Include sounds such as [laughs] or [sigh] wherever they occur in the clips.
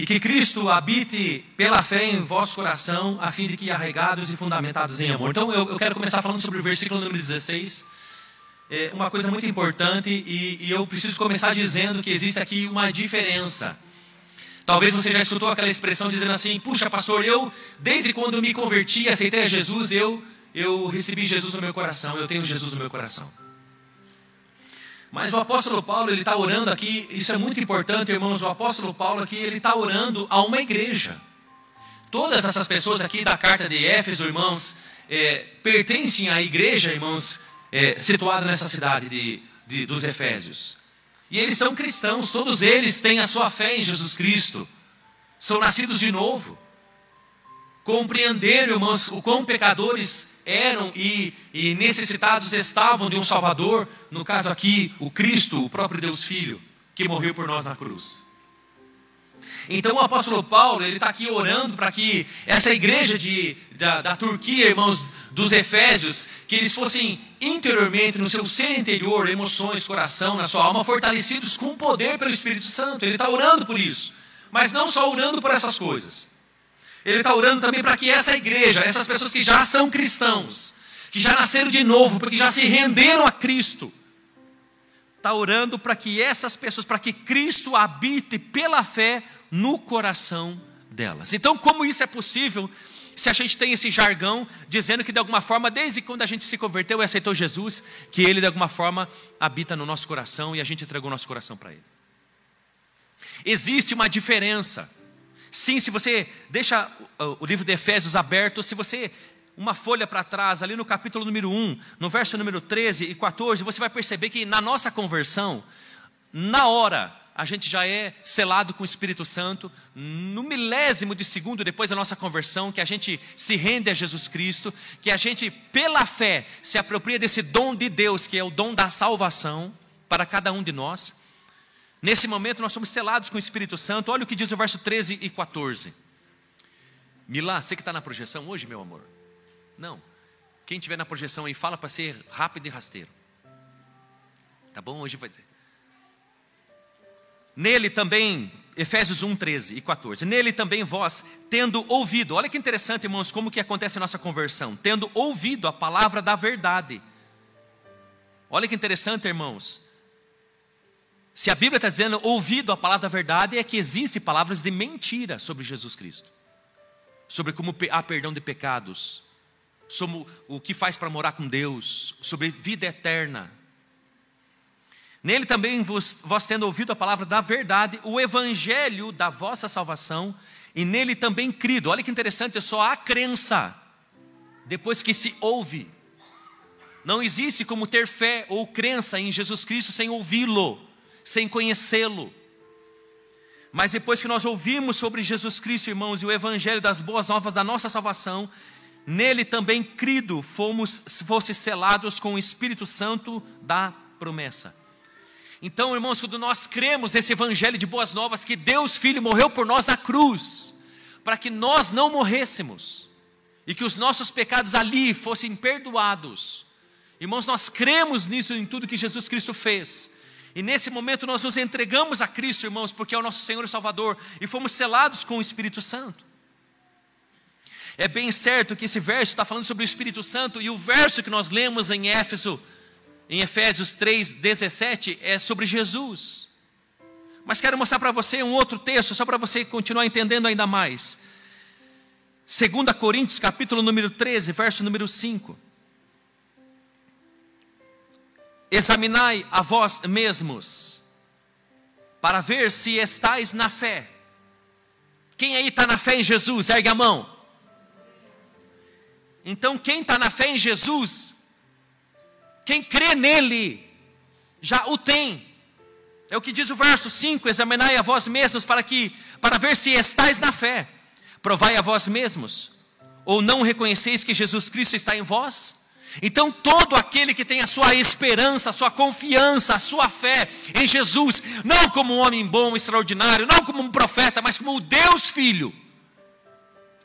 e que Cristo habite pela fé em vosso coração, a fim de que arregados e fundamentados em amor. Então eu, eu quero começar falando sobre o versículo número 16. É uma coisa muito importante, e, e eu preciso começar dizendo que existe aqui uma diferença. Talvez você já escutou aquela expressão dizendo assim: Puxa, pastor, eu, desde quando eu me converti, aceitei a Jesus, eu, eu recebi Jesus no meu coração, eu tenho Jesus no meu coração. Mas o apóstolo Paulo, ele está orando aqui, isso é muito importante, irmãos. O apóstolo Paulo aqui, ele está orando a uma igreja. Todas essas pessoas aqui da carta de Éfeso, irmãos, é, pertencem à igreja, irmãos, é, situada nessa cidade de, de, dos Efésios. E eles são cristãos, todos eles têm a sua fé em Jesus Cristo, são nascidos de novo. Compreenderam, irmãos, o quão pecadores eram e, e necessitados estavam de um Salvador, no caso aqui, o Cristo, o próprio Deus Filho, que morreu por nós na cruz. Então o apóstolo Paulo, ele está aqui orando para que essa igreja de, da, da, Turquia, irmãos, dos Efésios, que eles fossem interiormente, no seu ser interior, emoções, coração, na sua alma, fortalecidos com poder pelo Espírito Santo. Ele está orando por isso. Mas não só orando por essas coisas. Ele está orando também para que essa igreja, essas pessoas que já são cristãos, que já nasceram de novo, porque já se renderam a Cristo, está orando para que essas pessoas, para que Cristo habite pela fé no coração delas. Então, como isso é possível? Se a gente tem esse jargão dizendo que de alguma forma, desde quando a gente se converteu e aceitou Jesus, que Ele de alguma forma habita no nosso coração e a gente entregou nosso coração para Ele. Existe uma diferença Sim, se você deixa o livro de Efésios aberto, se você uma folha para trás, ali no capítulo número 1, no verso número 13 e 14, você vai perceber que na nossa conversão, na hora, a gente já é selado com o Espírito Santo, no milésimo de segundo depois da nossa conversão, que a gente se rende a Jesus Cristo, que a gente, pela fé, se apropria desse dom de Deus, que é o dom da salvação para cada um de nós. Nesse momento nós somos selados com o Espírito Santo. Olha o que diz o verso 13 e 14. Milá, você que está na projeção hoje, meu amor? Não. Quem estiver na projeção aí, fala para ser rápido e rasteiro. Tá bom? Hoje vai. Nele também, Efésios 1, 13 e 14. Nele também vós, tendo ouvido, olha que interessante, irmãos, como que acontece a nossa conversão. Tendo ouvido a palavra da verdade. Olha que interessante, irmãos. Se a Bíblia está dizendo ouvido a palavra da verdade, é que existem palavras de mentira sobre Jesus Cristo, sobre como há perdão de pecados, sobre o que faz para morar com Deus, sobre vida eterna. Nele também vós tendo ouvido a palavra da verdade, o evangelho da vossa salvação, e nele também crido. Olha que interessante, é só a crença, depois que se ouve. Não existe como ter fé ou crença em Jesus Cristo sem ouvi-lo sem conhecê-lo. Mas depois que nós ouvimos sobre Jesus Cristo, irmãos, e o Evangelho das boas novas da nossa salvação, nele também crido fomos fosse selados com o Espírito Santo da promessa. Então, irmãos, quando nós cremos nesse Evangelho de boas novas, que Deus Filho morreu por nós na cruz, para que nós não morrêssemos, e que os nossos pecados ali fossem perdoados. Irmãos, nós cremos nisso em tudo que Jesus Cristo fez. E nesse momento nós nos entregamos a Cristo, irmãos, porque é o nosso Senhor e Salvador, e fomos selados com o Espírito Santo. É bem certo que esse verso está falando sobre o Espírito Santo, e o verso que nós lemos em Éfeso, em Efésios 3, 17, é sobre Jesus. Mas quero mostrar para você um outro texto, só para você continuar entendendo ainda mais. 2 Coríntios, capítulo número 13, verso número 5. Examinai a vós mesmos, para ver se estáis na fé. Quem aí está na fé em Jesus? Ergue a mão. Então, quem está na fé em Jesus, quem crê nele, já o tem. É o que diz o verso 5: examinai a vós mesmos para que para ver se estáis na fé. Provai a vós mesmos, ou não reconheceis que Jesus Cristo está em vós? Então, todo aquele que tem a sua esperança, a sua confiança, a sua fé em Jesus, não como um homem bom, extraordinário, não como um profeta, mas como o Deus Filho,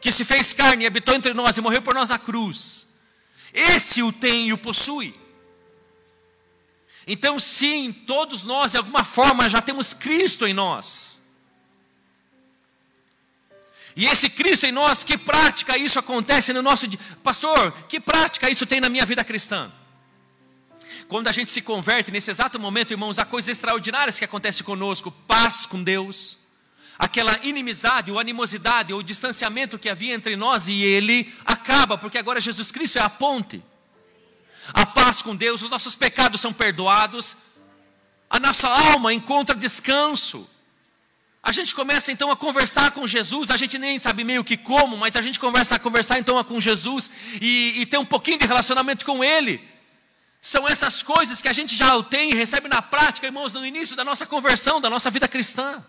que se fez carne e habitou entre nós e morreu por nós na cruz, esse o tem e o possui. Então, sim, todos nós, de alguma forma, já temos Cristo em nós. E esse Cristo em nós, que prática isso acontece no nosso dia? Pastor, que prática isso tem na minha vida cristã? Quando a gente se converte, nesse exato momento, irmãos, há coisas extraordinárias que acontecem conosco: paz com Deus, aquela inimizade, ou animosidade, ou distanciamento que havia entre nós e Ele acaba, porque agora Jesus Cristo é a ponte. A paz com Deus, os nossos pecados são perdoados, a nossa alma encontra descanso. A gente começa então a conversar com Jesus, a gente nem sabe meio que como, mas a gente conversa a conversar então com Jesus e, e ter um pouquinho de relacionamento com Ele. São essas coisas que a gente já tem e recebe na prática, irmãos, no início da nossa conversão, da nossa vida cristã.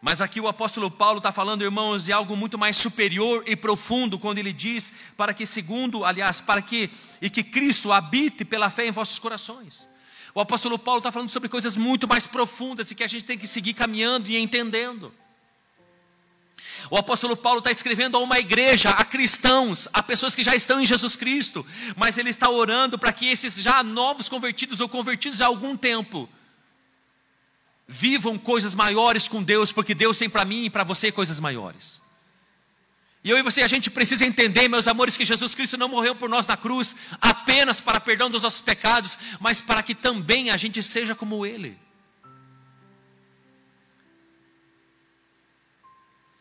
Mas aqui o apóstolo Paulo está falando, irmãos, de algo muito mais superior e profundo, quando ele diz para que, segundo, aliás, para que e que Cristo habite pela fé em vossos corações. O apóstolo Paulo está falando sobre coisas muito mais profundas e que a gente tem que seguir caminhando e entendendo. O apóstolo Paulo está escrevendo a uma igreja, a cristãos, a pessoas que já estão em Jesus Cristo, mas ele está orando para que esses já novos convertidos ou convertidos há algum tempo vivam coisas maiores com Deus, porque Deus tem para mim e para você coisas maiores. E eu e você, a gente precisa entender, meus amores, que Jesus Cristo não morreu por nós na cruz apenas para perdão dos nossos pecados, mas para que também a gente seja como Ele.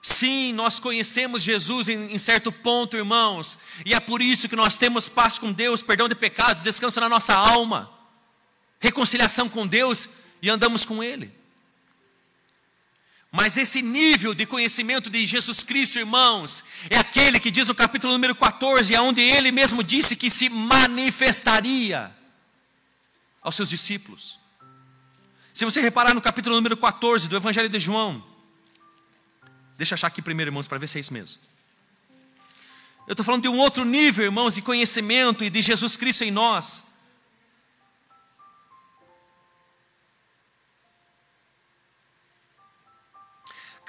Sim, nós conhecemos Jesus em, em, certo ponto, irmãos, e é por isso que nós temos paz com Deus, perdão de pecados, descanso na nossa alma, reconciliação com Deus e andamos com Ele. Mas esse nível de conhecimento de Jesus Cristo, irmãos, é aquele que diz no capítulo número 14, onde ele mesmo disse que se manifestaria aos seus discípulos. Se você reparar no capítulo número 14 do Evangelho de João, deixa eu achar aqui primeiro, irmãos, para ver se é isso mesmo. Eu estou falando de um outro nível, irmãos, de conhecimento e de Jesus Cristo em nós.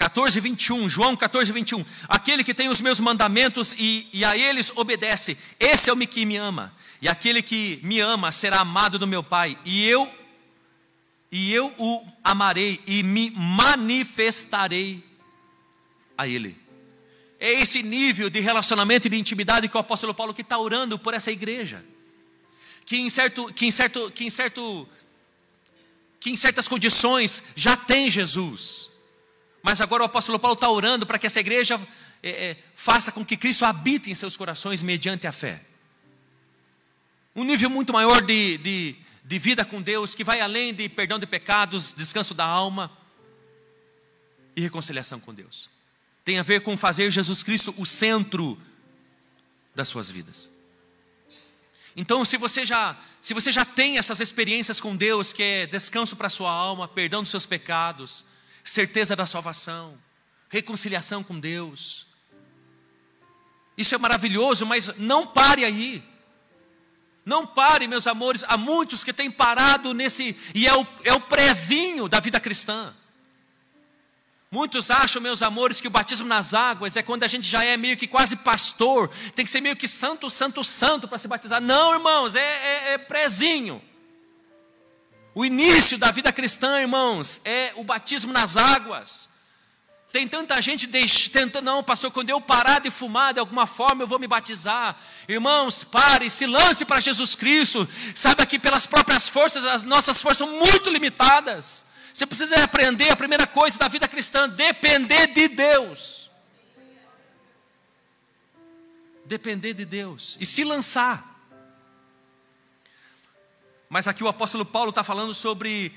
14, 21, João 14, 21. Aquele que tem os meus mandamentos e, e a eles obedece, esse é o que me ama. E aquele que me ama será amado do meu Pai, e eu e eu o amarei e me manifestarei a ele. É esse nível de relacionamento e de intimidade que o apóstolo Paulo que está orando por essa igreja. Que em certo, que em certo, que em certo, que em certas condições já tem Jesus mas agora o apóstolo Paulo está orando para que essa igreja é, é, faça com que Cristo habite em seus corações mediante a fé. Um nível muito maior de, de, de vida com Deus, que vai além de perdão de pecados, descanso da alma e reconciliação com Deus. Tem a ver com fazer Jesus Cristo o centro das suas vidas. Então, se você já, se você já tem essas experiências com Deus, que é descanso para a sua alma, perdão dos seus pecados, certeza da salvação, reconciliação com Deus. Isso é maravilhoso, mas não pare aí. Não pare, meus amores. Há muitos que têm parado nesse, e é o, é o prezinho da vida cristã. Muitos acham, meus amores, que o batismo nas águas é quando a gente já é meio que quase pastor, tem que ser meio que santo, santo, santo para se batizar. Não, irmãos, é, é, é prezinho. O início da vida cristã, irmãos, é o batismo nas águas. Tem tanta gente tentando, não, pastor, quando eu parar de fumar, de alguma forma eu vou me batizar. Irmãos, pare, se lance para Jesus Cristo. Saiba que pelas próprias forças, as nossas forças são muito limitadas. Você precisa aprender a primeira coisa da vida cristã: depender de Deus. Depender de Deus e se lançar. Mas aqui o apóstolo Paulo está falando sobre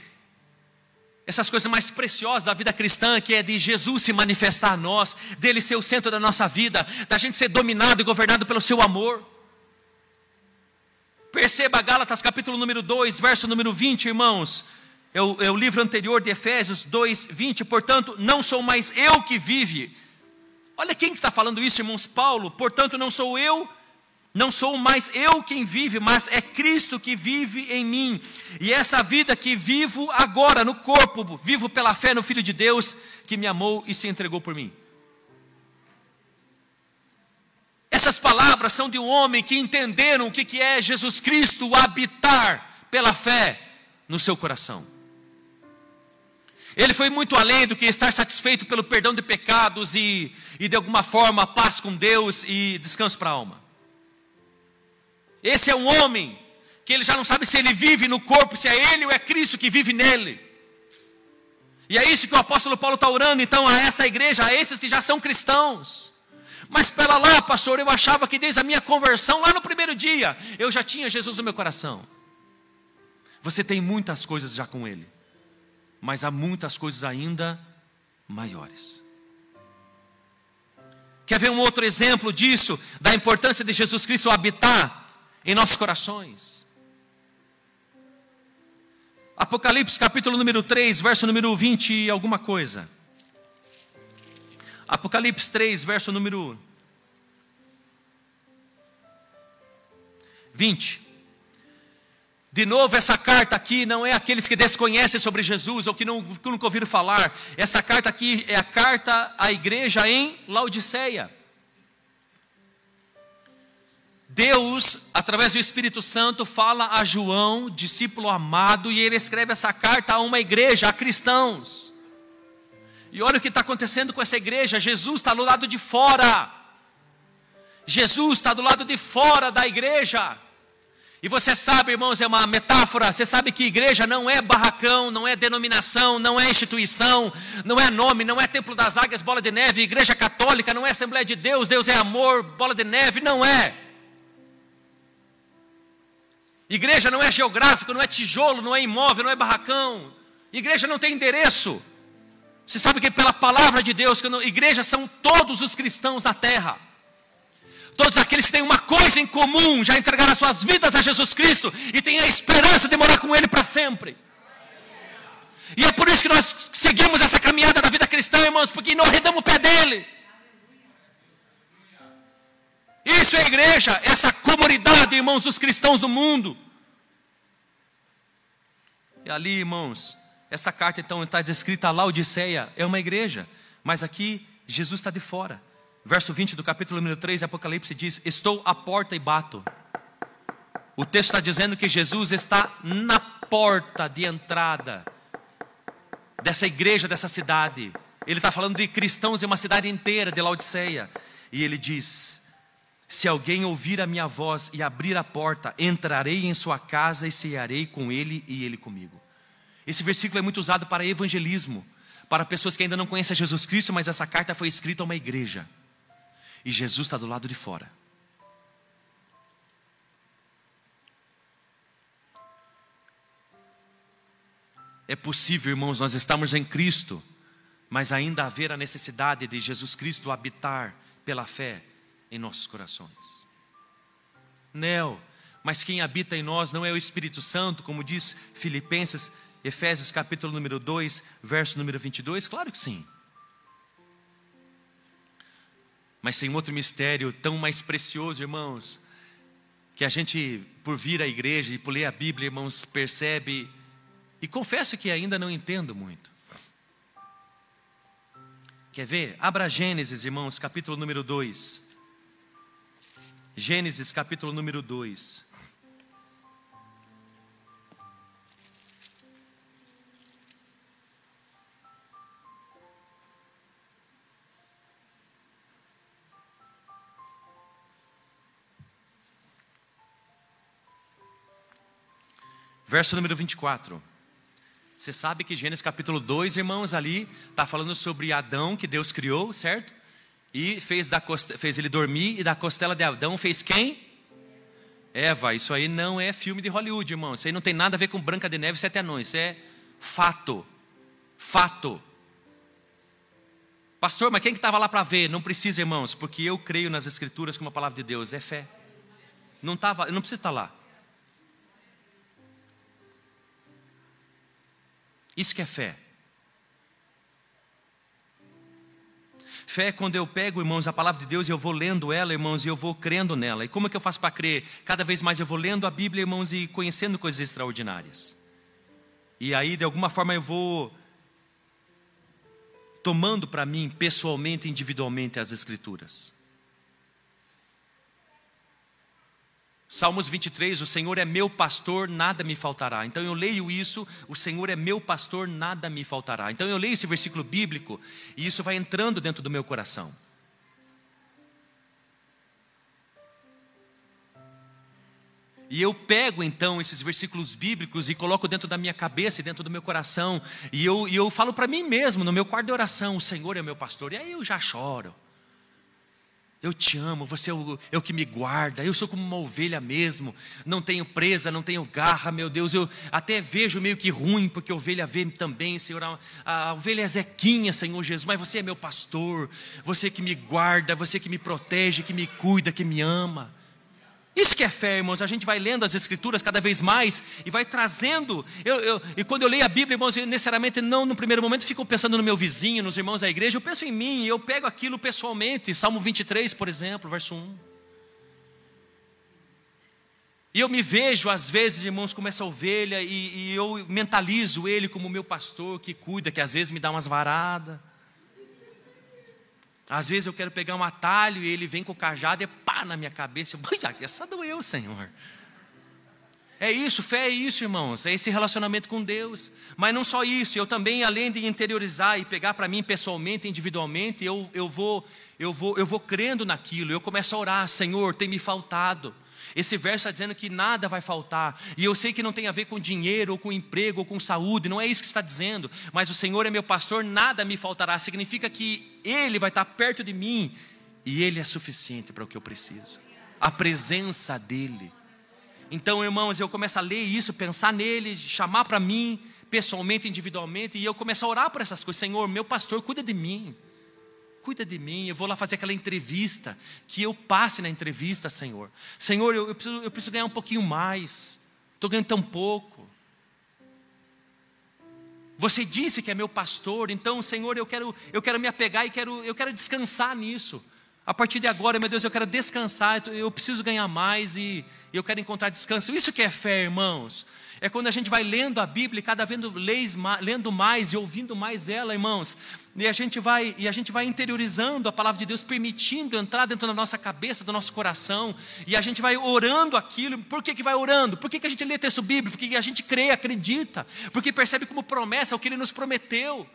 essas coisas mais preciosas da vida cristã, que é de Jesus se manifestar a nós, dele ser o centro da nossa vida, da gente ser dominado e governado pelo seu amor. Perceba Gálatas capítulo número 2, verso número 20, irmãos. É o, é o livro anterior de Efésios 2, 20. Portanto, não sou mais eu que vive. Olha quem está falando isso, irmãos. Paulo. Portanto, não sou eu não sou mais eu quem vive, mas é Cristo que vive em mim. E essa vida que vivo agora no corpo, vivo pela fé no Filho de Deus que me amou e se entregou por mim. Essas palavras são de um homem que entenderam o que é Jesus Cristo habitar pela fé no seu coração. Ele foi muito além do que estar satisfeito pelo perdão de pecados e, e de alguma forma, paz com Deus e descanso para a alma. Esse é um homem que ele já não sabe se ele vive no corpo, se é ele ou é Cristo que vive nele. E é isso que o apóstolo Paulo está orando então a essa igreja, a esses que já são cristãos. Mas pera lá, pastor, eu achava que desde a minha conversão, lá no primeiro dia, eu já tinha Jesus no meu coração. Você tem muitas coisas já com Ele, mas há muitas coisas ainda maiores. Quer ver um outro exemplo disso, da importância de Jesus Cristo habitar em nossos corações? Apocalipse capítulo número 3, verso número 20 e alguma coisa. Apocalipse 3, verso número 20. De novo, essa carta aqui não é aqueles que desconhecem sobre Jesus ou que, não, que nunca ouviram falar. Essa carta aqui é a carta à igreja em Laodiceia. Deus, através do Espírito Santo, fala a João, discípulo amado, e ele escreve essa carta a uma igreja, a cristãos. E olha o que está acontecendo com essa igreja: Jesus está do lado de fora. Jesus está do lado de fora da igreja. E você sabe, irmãos, é uma metáfora. Você sabe que igreja não é barracão, não é denominação, não é instituição, não é nome, não é Templo das Águias, Bola de Neve, Igreja Católica, não é Assembleia de Deus, Deus é amor, Bola de Neve, não é. Igreja não é geográfico, não é tijolo, não é imóvel, não é barracão. Igreja não tem endereço. Você sabe que pela palavra de Deus, que igreja são todos os cristãos na terra. Todos aqueles que têm uma coisa em comum, já entregaram as suas vidas a Jesus Cristo e têm a esperança de morar com Ele para sempre. E é por isso que nós seguimos essa caminhada da vida cristã, irmãos, porque não arredamos o pé dele. Isso é igreja, essa comunidade, irmãos, dos cristãos do mundo. E ali, irmãos, essa carta então está descrita lá, Odisseia, é uma igreja, mas aqui Jesus está de fora. Verso 20 do capítulo número 3 de Apocalipse diz: Estou à porta e bato. O texto está dizendo que Jesus está na porta de entrada dessa igreja, dessa cidade. Ele está falando de cristãos de uma cidade inteira, de Laodiceia. E ele diz: Se alguém ouvir a minha voz e abrir a porta, entrarei em sua casa e cearei com ele e ele comigo. Esse versículo é muito usado para evangelismo, para pessoas que ainda não conhecem Jesus Cristo, mas essa carta foi escrita a uma igreja. E Jesus está do lado de fora. É possível, irmãos, nós estamos em Cristo, mas ainda haver a necessidade de Jesus Cristo habitar pela fé em nossos corações. Não, mas quem habita em nós não é o Espírito Santo, como diz Filipenses Efésios capítulo número 2, verso número 22? Claro que sim. Mas tem outro mistério tão mais precioso, irmãos, que a gente, por vir à igreja e por ler a Bíblia, irmãos, percebe, e confesso que ainda não entendo muito. Quer ver? Abra Gênesis, irmãos, capítulo número 2. Gênesis, capítulo número 2. Verso número 24. Você sabe que Gênesis capítulo 2, irmãos, ali está falando sobre Adão que Deus criou, certo? E fez, da fez ele dormir, e da costela de Adão fez quem? Eva. Isso aí não é filme de Hollywood, irmão. Isso aí não tem nada a ver com Branca de Neve e Sete Anões. Isso é fato. Fato. Pastor, mas quem que estava lá para ver? Não precisa, irmãos, porque eu creio nas Escrituras como a palavra de Deus. É fé. Não, tava, não precisa estar lá. Isso que é fé. Fé é quando eu pego, irmãos, a palavra de Deus e eu vou lendo ela, irmãos, e eu vou crendo nela. E como é que eu faço para crer? Cada vez mais eu vou lendo a Bíblia, irmãos, e conhecendo coisas extraordinárias. E aí, de alguma forma, eu vou tomando para mim, pessoalmente, individualmente, as Escrituras. Salmos 23, o Senhor é meu pastor, nada me faltará. Então eu leio isso, o Senhor é meu pastor, nada me faltará. Então eu leio esse versículo bíblico e isso vai entrando dentro do meu coração. E eu pego então esses versículos bíblicos e coloco dentro da minha cabeça e dentro do meu coração. E eu, e eu falo para mim mesmo, no meu quarto de oração: O Senhor é meu pastor. E aí eu já choro. Eu te amo, você é o, é o, que me guarda, eu sou como uma ovelha mesmo, não tenho presa, não tenho garra, meu Deus, eu até vejo meio que ruim, porque a ovelha vê também, Senhor, a, a ovelha é Zequinha, Senhor Jesus, mas você é meu pastor, você que me guarda, você que me protege, que me cuida, que me ama. Isso que é fé, irmãos. A gente vai lendo as Escrituras cada vez mais e vai trazendo. Eu, eu, e quando eu leio a Bíblia, irmãos, eu necessariamente não no primeiro momento fico pensando no meu vizinho, nos irmãos da igreja. Eu penso em mim e eu pego aquilo pessoalmente. Salmo 23, por exemplo, verso 1. E eu me vejo, às vezes, irmãos, como essa ovelha, e, e eu mentalizo ele como meu pastor que cuida, que às vezes me dá umas varadas. Às vezes eu quero pegar um atalho e ele vem com o cajado e pá na minha cabeça. Essa doeu, Senhor. É isso, fé é isso, irmãos. É esse relacionamento com Deus. Mas não só isso, eu também, além de interiorizar e pegar para mim pessoalmente, individualmente, eu, eu, vou, eu, vou, eu vou crendo naquilo. Eu começo a orar, Senhor, tem me faltado. Esse verso está dizendo que nada vai faltar. E eu sei que não tem a ver com dinheiro, ou com emprego, ou com saúde. Não é isso que está dizendo. Mas o Senhor é meu pastor, nada me faltará. Significa que Ele vai estar perto de mim. E Ele é suficiente para o que eu preciso. A presença dEle. Então, irmãos, eu começo a ler isso, pensar nele, chamar para mim, pessoalmente, individualmente, e eu começo a orar por essas coisas. Senhor, meu pastor, cuida de mim cuida de mim, eu vou lá fazer aquela entrevista, que eu passe na entrevista, Senhor. Senhor, eu, eu, preciso, eu preciso ganhar um pouquinho mais, estou ganhando tão pouco. Você disse que é meu pastor, então, Senhor, eu quero, eu quero me apegar e quero, eu quero descansar nisso. A partir de agora, meu Deus, eu quero descansar, eu preciso ganhar mais e eu quero encontrar descanso. Isso que é fé, irmãos. É quando a gente vai lendo a Bíblia, cada vez lendo mais e ouvindo mais ela, irmãos, e a gente vai e a gente vai interiorizando a palavra de Deus, permitindo entrar dentro da nossa cabeça, do nosso coração, e a gente vai orando aquilo. Por que, que vai orando? Por que, que a gente lê texto bíblico? Porque a gente crê, acredita, porque percebe como promessa o que ele nos prometeu.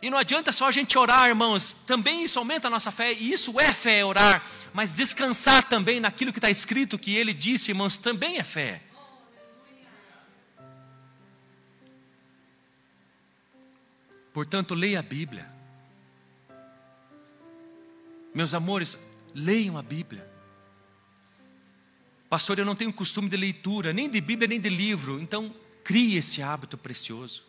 E não adianta só a gente orar, irmãos, também isso aumenta a nossa fé, e isso é fé, orar, mas descansar também naquilo que está escrito, que ele disse, irmãos, também é fé. Portanto, leia a Bíblia. Meus amores, leiam a Bíblia. Pastor, eu não tenho costume de leitura, nem de Bíblia, nem de livro. Então, crie esse hábito precioso.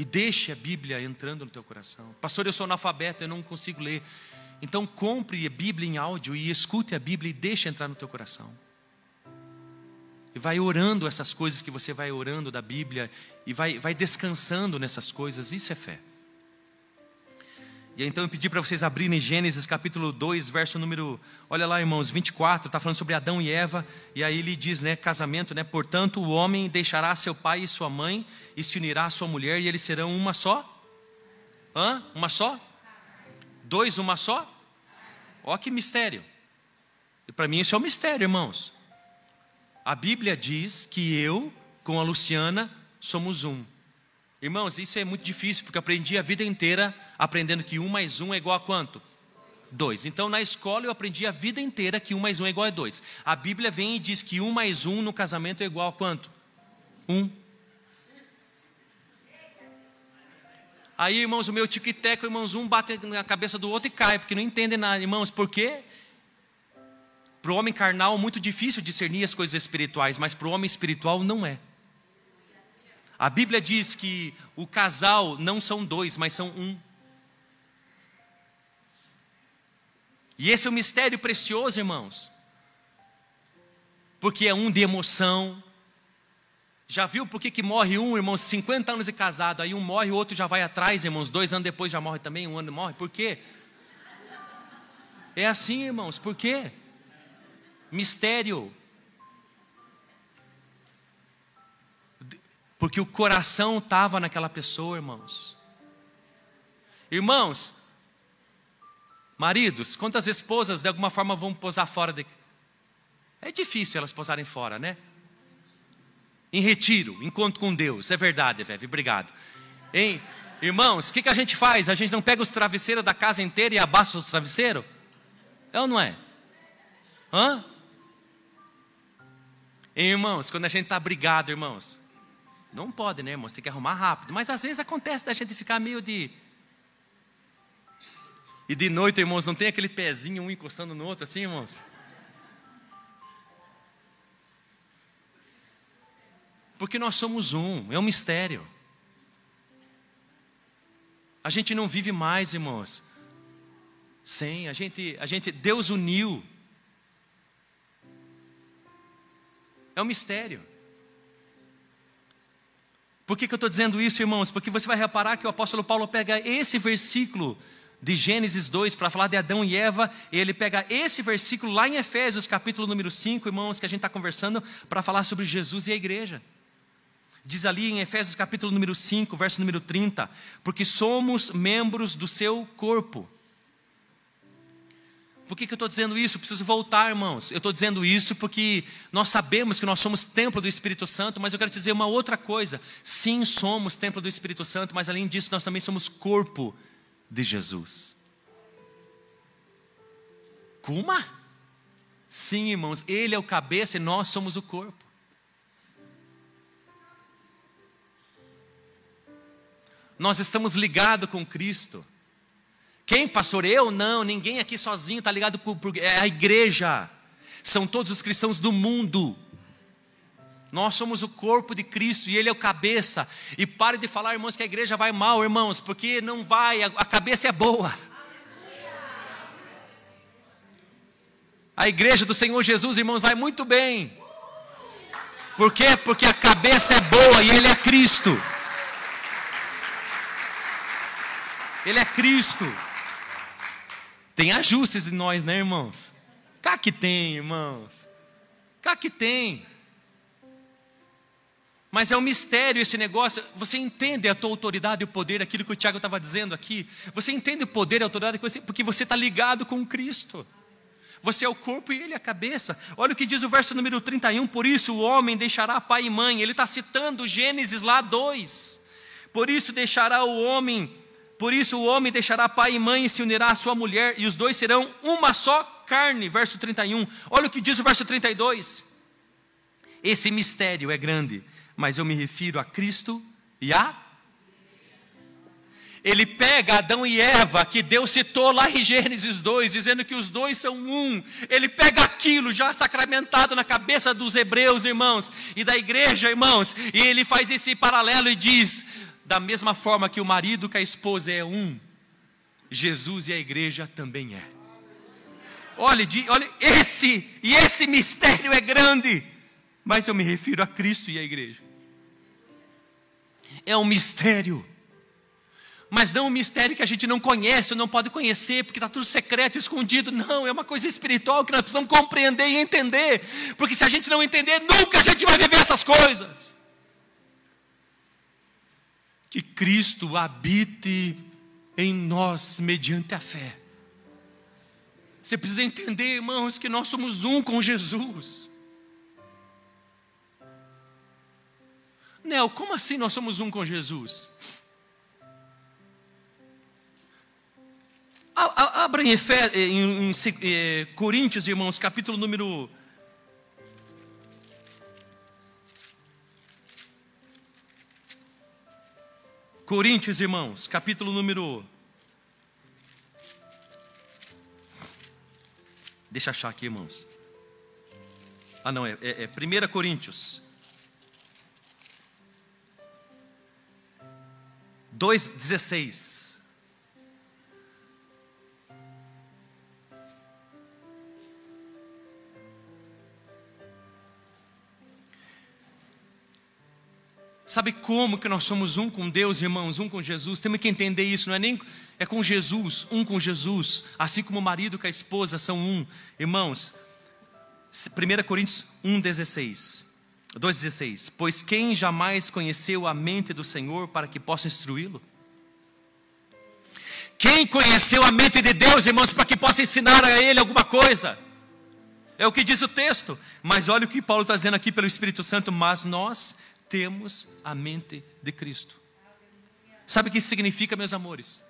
E deixe a Bíblia entrando no teu coração. Pastor, eu sou analfabeto, eu não consigo ler. Então, compre a Bíblia em áudio e escute a Bíblia e deixe entrar no teu coração. E vai orando essas coisas que você vai orando da Bíblia e vai, vai descansando nessas coisas, isso é fé. E então eu pedi para vocês abrirem Gênesis capítulo 2, verso número, olha lá irmãos, 24, está falando sobre Adão e Eva, e aí ele diz, né, casamento, né, portanto o homem deixará seu pai e sua mãe e se unirá à sua mulher e eles serão uma só? Hã? Uma só? Dois, uma só? Ó que mistério. E para mim isso é um mistério, irmãos. A Bíblia diz que eu, com a Luciana, somos um. Irmãos, isso é muito difícil, porque aprendi a vida inteira aprendendo que um mais um é igual a quanto? Dois. Então, na escola, eu aprendi a vida inteira que um mais um é igual a dois. A Bíblia vem e diz que um mais um no casamento é igual a quanto? Um. Aí, irmãos, o meu tic-tac, irmãos, um bate na cabeça do outro e cai, porque não entendem nada. Irmãos, por quê? Para o homem carnal, muito difícil discernir as coisas espirituais, mas para o homem espiritual não é. A Bíblia diz que o casal não são dois, mas são um. E esse é um mistério precioso, irmãos. Porque é um de emoção. Já viu por que, que morre um, irmãos, 50 anos de casado, aí um morre, o outro já vai atrás, irmãos, dois anos depois já morre também, um ano morre. Por quê? É assim, irmãos, por quê? mistério. Porque o coração estava naquela pessoa, irmãos. Irmãos, Maridos, quantas esposas de alguma forma vão posar fora de. É difícil elas posarem fora, né? Em retiro, encontro com Deus. É verdade, velho. Obrigado. Hein? Irmãos, o que, que a gente faz? A gente não pega os travesseiros da casa inteira e abaixa os travesseiros? É ou não é? Hã? Hein, irmãos, quando a gente está brigado, irmãos, não pode, né, irmãos? Tem que arrumar rápido. Mas às vezes acontece da gente ficar meio de e de noite, irmãos, não tem aquele pezinho um encostando no outro assim, irmãos? Porque nós somos um, é um mistério. A gente não vive mais, irmãos. Sem, a gente, a gente, Deus uniu. É um mistério. Por que, que eu estou dizendo isso, irmãos? Porque você vai reparar que o apóstolo Paulo pega esse versículo de Gênesis 2 para falar de Adão e Eva, e ele pega esse versículo lá em Efésios, capítulo número 5, irmãos, que a gente está conversando, para falar sobre Jesus e a igreja. Diz ali em Efésios capítulo número 5, verso número 30, porque somos membros do seu corpo. Por que, que eu estou dizendo isso? Eu preciso voltar, irmãos. Eu estou dizendo isso porque nós sabemos que nós somos templo do Espírito Santo, mas eu quero te dizer uma outra coisa. Sim, somos templo do Espírito Santo, mas além disso, nós também somos corpo de Jesus. Como? Sim, irmãos, Ele é o cabeça e nós somos o corpo. Nós estamos ligados com Cristo. Quem, pastor? Eu? Não, ninguém aqui sozinho está ligado com é a igreja. São todos os cristãos do mundo. Nós somos o corpo de Cristo e Ele é o cabeça. E pare de falar, irmãos, que a igreja vai mal, irmãos, porque não vai, a cabeça é boa. A igreja do Senhor Jesus, irmãos, vai muito bem. Por quê? Porque a cabeça é boa e Ele é Cristo. Ele é Cristo. Tem ajustes em nós, né, irmãos? Cá que tem, irmãos. Cá que tem. Mas é um mistério esse negócio. Você entende a tua autoridade e o poder, aquilo que o Tiago estava dizendo aqui? Você entende o poder e a autoridade porque você está ligado com Cristo. Você é o corpo e ele é a cabeça. Olha o que diz o verso número 31. Por isso o homem deixará pai e mãe. Ele está citando Gênesis lá 2. Por isso deixará o homem, por isso o homem deixará pai e mãe e se unirá à sua mulher, e os dois serão uma só carne. Verso 31. Olha o que diz o verso 32. Esse mistério é grande mas eu me refiro a Cristo e a. Ele pega Adão e Eva, que Deus citou lá em Gênesis 2, dizendo que os dois são um. Ele pega aquilo já sacramentado na cabeça dos hebreus, irmãos, e da igreja, irmãos, e ele faz esse paralelo e diz: da mesma forma que o marido com a esposa é um, Jesus e a igreja também é. Olha, olha esse, e esse mistério é grande, mas eu me refiro a Cristo e a igreja é um mistério. Mas não um mistério que a gente não conhece, ou não pode conhecer, porque está tudo secreto, escondido. Não, é uma coisa espiritual que nós precisamos compreender e entender. Porque se a gente não entender, nunca a gente vai viver essas coisas. Que Cristo habite em nós mediante a fé. Você precisa entender, irmãos, que nós somos um com Jesus. Nel, como assim nós somos um com Jesus? Abra em, em, em, em Coríntios, irmãos, capítulo número. Coríntios, irmãos, capítulo número. Deixa eu achar aqui, irmãos. Ah, não, é, é, é 1 Coríntios, 2,16. Sabe como que nós somos um com Deus, irmãos, um com Jesus? Temos que entender isso, não é nem é com Jesus, um com Jesus, assim como o marido com a esposa são um. Irmãos, 1 Coríntios 1,16. 2,16: Pois quem jamais conheceu a mente do Senhor para que possa instruí-lo? Quem conheceu a mente de Deus, irmãos, para que possa ensinar a ele alguma coisa? É o que diz o texto. Mas olha o que Paulo está dizendo aqui pelo Espírito Santo. Mas nós temos a mente de Cristo. Sabe o que isso significa, meus amores?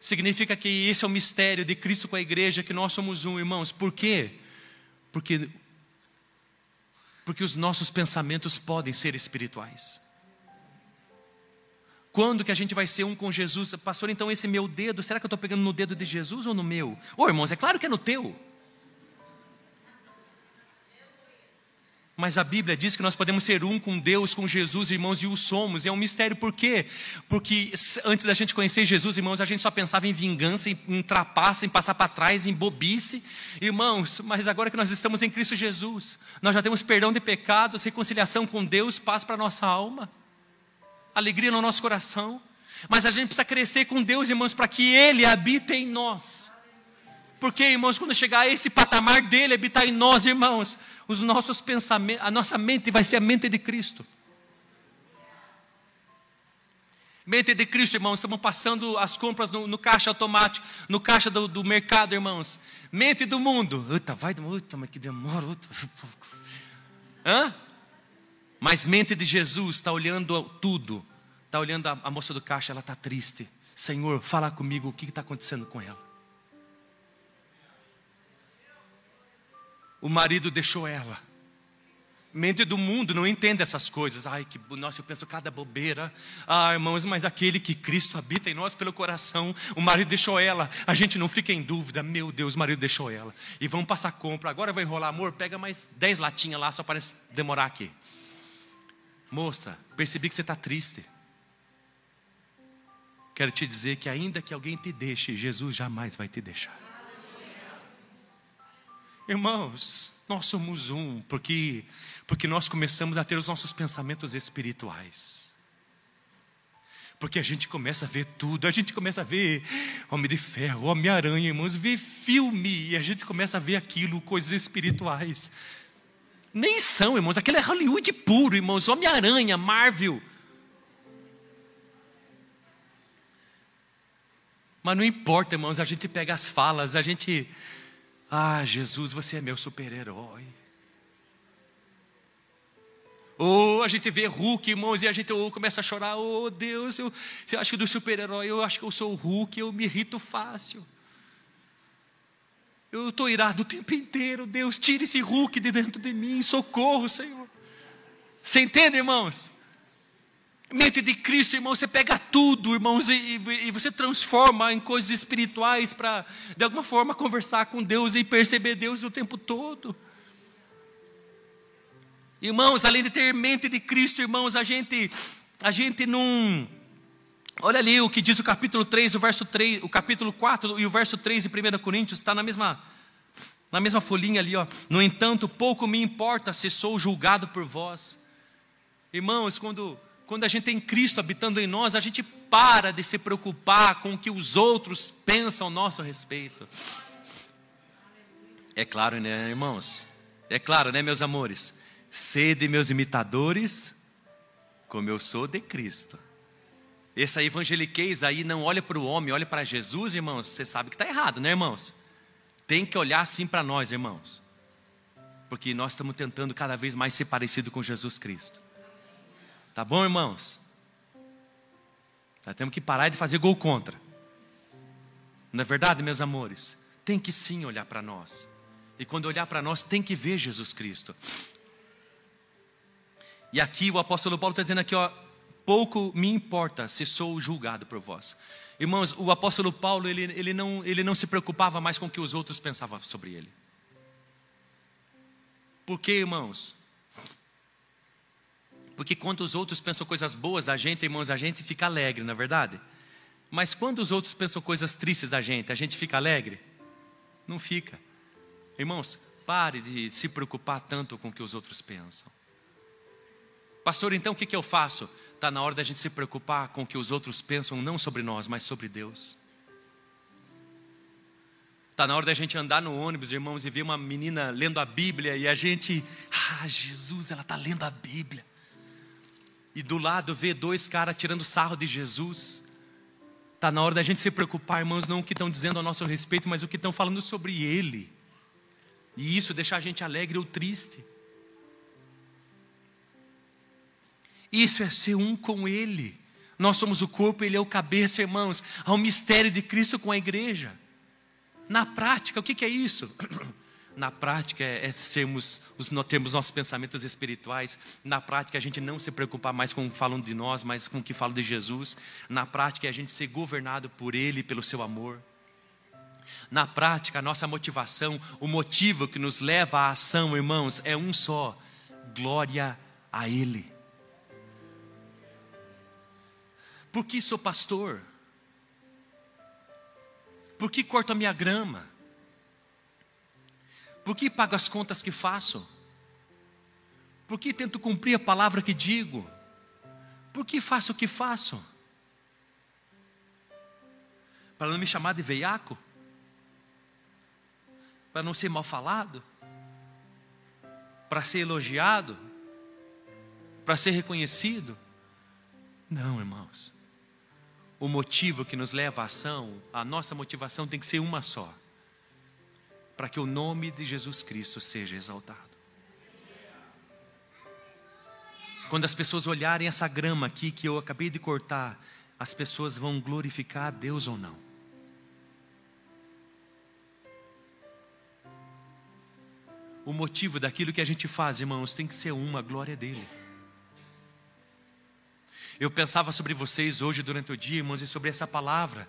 Significa que esse é o mistério de Cristo com a igreja, que nós somos um, irmãos. Por quê? Porque, porque os nossos pensamentos podem ser espirituais. Quando que a gente vai ser um com Jesus? Pastor, então esse meu dedo, será que eu estou pegando no dedo de Jesus ou no meu? Ô irmãos, é claro que é no teu. Mas a Bíblia diz que nós podemos ser um com Deus, com Jesus, irmãos, e o somos. E é um mistério, por quê? Porque antes da gente conhecer Jesus, irmãos, a gente só pensava em vingança, em trapaça, em passar para trás, em bobice. Irmãos, mas agora que nós estamos em Cristo Jesus, nós já temos perdão de pecados, reconciliação com Deus, paz para a nossa alma alegria no nosso coração. Mas a gente precisa crescer com Deus, irmãos, para que Ele habite em nós. Porque, irmãos, quando chegar a esse patamar dele habitar em nós, irmãos, os nossos pensamentos, a nossa mente vai ser a mente de Cristo. Mente de Cristo, irmãos, estamos passando as compras no, no caixa automático, no caixa do, do, mercado, irmãos. Mente do mundo. Uta, vai, uta, mas que demora. Uta. Hã? Mas mente de Jesus está olhando tudo. Está olhando a, a, moça do caixa, ela está triste. Senhor, fala comigo o que está acontecendo com ela. O marido deixou ela. Mente do mundo não entende essas coisas. Ai, que nossa, eu penso cada bobeira. Ah, irmãos, mas aquele que Cristo habita em nós pelo coração, o marido deixou ela. A gente não fica em dúvida. Meu Deus, o marido deixou ela. E vamos passar compra. Agora vai enrolar, amor. Pega mais dez latinhas lá, só para demorar aqui. Moça, percebi que você está triste. Quero te dizer que, ainda que alguém te deixe, Jesus jamais vai te deixar. Irmãos, nós somos um, porque, porque nós começamos a ter os nossos pensamentos espirituais. Porque a gente começa a ver tudo, a gente começa a ver Homem de Ferro, Homem-Aranha, irmãos, ver filme, e a gente começa a ver aquilo, coisas espirituais. Nem são, irmãos. Aquele é Hollywood puro, irmãos. Homem-Aranha, Marvel. Mas não importa, irmãos. A gente pega as falas, a gente. Ah, Jesus, você é meu super-herói. Ou a gente vê Hulk, irmãos, e a gente ou começa a chorar. Oh, Deus, eu, eu acho que do super-herói, eu acho que eu sou o Hulk, eu me irrito fácil. Eu estou irado o tempo inteiro. Deus, tire esse Hulk de dentro de mim. Socorro, Senhor. Você entende, irmãos? Mente de Cristo, irmão, você pega tudo, irmãos, e, e você transforma em coisas espirituais para, de alguma forma, conversar com Deus e perceber Deus o tempo todo. Irmãos, além de ter mente de Cristo, irmãos, a gente, a gente não Olha ali o que diz o capítulo 3, o verso 3, o capítulo 4 e o verso 3 de 1 Coríntios, está na mesma, na mesma folhinha ali, ó. No entanto, pouco me importa se sou julgado por vós. Irmãos, quando, quando a gente tem Cristo habitando em nós, a gente para de se preocupar com o que os outros pensam a nosso respeito. É claro, né, irmãos? É claro, né, meus amores? Sede meus imitadores, como eu sou de Cristo. Essa evangeliquez aí não olha para o homem, olha para Jesus, irmãos. Você sabe que está errado, né, irmãos? Tem que olhar assim para nós, irmãos. Porque nós estamos tentando cada vez mais ser parecido com Jesus Cristo. Tá bom, irmãos? Nós temos que parar de fazer gol contra. Não é verdade, meus amores? Tem que sim olhar para nós. E quando olhar para nós, tem que ver Jesus Cristo. E aqui o apóstolo Paulo está dizendo aqui, ó, pouco me importa se sou julgado por vós. Irmãos, o apóstolo Paulo, ele, ele, não, ele não se preocupava mais com o que os outros pensavam sobre ele. Por quê, irmãos? Porque quando os outros pensam coisas boas a gente, irmãos, a gente fica alegre, não é verdade? Mas quando os outros pensam coisas tristes da gente, a gente fica alegre? Não fica. Irmãos, pare de se preocupar tanto com o que os outros pensam. Pastor, então o que, que eu faço? Está na hora da gente se preocupar com o que os outros pensam, não sobre nós, mas sobre Deus. Está na hora da gente andar no ônibus, irmãos, e ver uma menina lendo a Bíblia e a gente, ah, Jesus, ela está lendo a Bíblia. E do lado ver dois caras tirando sarro de Jesus. Está na hora da gente se preocupar, irmãos, não o que estão dizendo a nosso respeito, mas o que estão falando sobre Ele. E isso deixar a gente alegre ou triste. Isso é ser um com Ele. Nós somos o corpo, Ele é o cabeça, irmãos. Há um mistério de Cristo com a igreja. Na prática, o que é isso? [clears throat] Na prática é, é sermos, os, termos nossos pensamentos espirituais. Na prática, a gente não se preocupar mais com o que falam de nós, mas com o que falam de Jesus. Na prática, é a gente ser governado por Ele, pelo seu amor. Na prática, a nossa motivação, o motivo que nos leva à ação, irmãos, é um só: glória a Ele. Por que sou pastor? Por que corto a minha grama? Por que pago as contas que faço? Por que tento cumprir a palavra que digo? Por que faço o que faço? Para não me chamar de veiaco? Para não ser mal falado? Para ser elogiado? Para ser reconhecido? Não, irmãos. O motivo que nos leva à ação, a nossa motivação tem que ser uma só para que o nome de Jesus Cristo seja exaltado. Quando as pessoas olharem essa grama aqui que eu acabei de cortar, as pessoas vão glorificar a Deus ou não? O motivo daquilo que a gente faz, irmãos, tem que ser uma, a glória dele. Eu pensava sobre vocês hoje durante o dia, irmãos, e sobre essa palavra.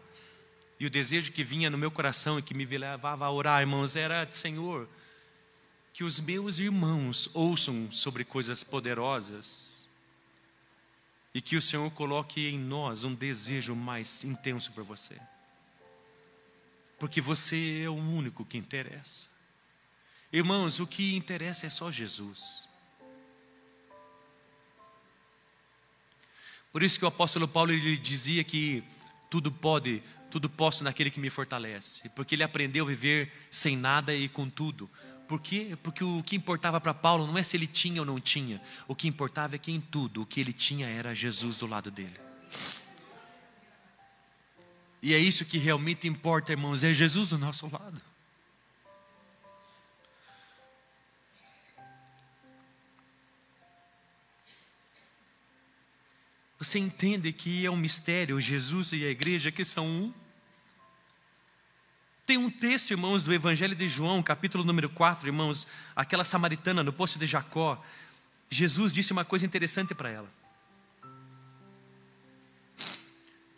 E o desejo que vinha no meu coração e que me levava a orar, irmãos, era: Senhor, que os meus irmãos ouçam sobre coisas poderosas e que o Senhor coloque em nós um desejo mais intenso por você. Porque você é o único que interessa. Irmãos, o que interessa é só Jesus. Por isso que o apóstolo Paulo ele dizia que tudo pode tudo posso naquele que me fortalece. Porque ele aprendeu a viver sem nada e com tudo. Por quê? Porque o que importava para Paulo não é se ele tinha ou não tinha. O que importava é que em tudo o que ele tinha era Jesus do lado dele. E é isso que realmente importa, irmãos, é Jesus do nosso lado. Você entende que é um mistério, Jesus e a igreja que são um? Tem um texto, irmãos, do Evangelho de João, capítulo número 4, irmãos, aquela samaritana no poço de Jacó. Jesus disse uma coisa interessante para ela.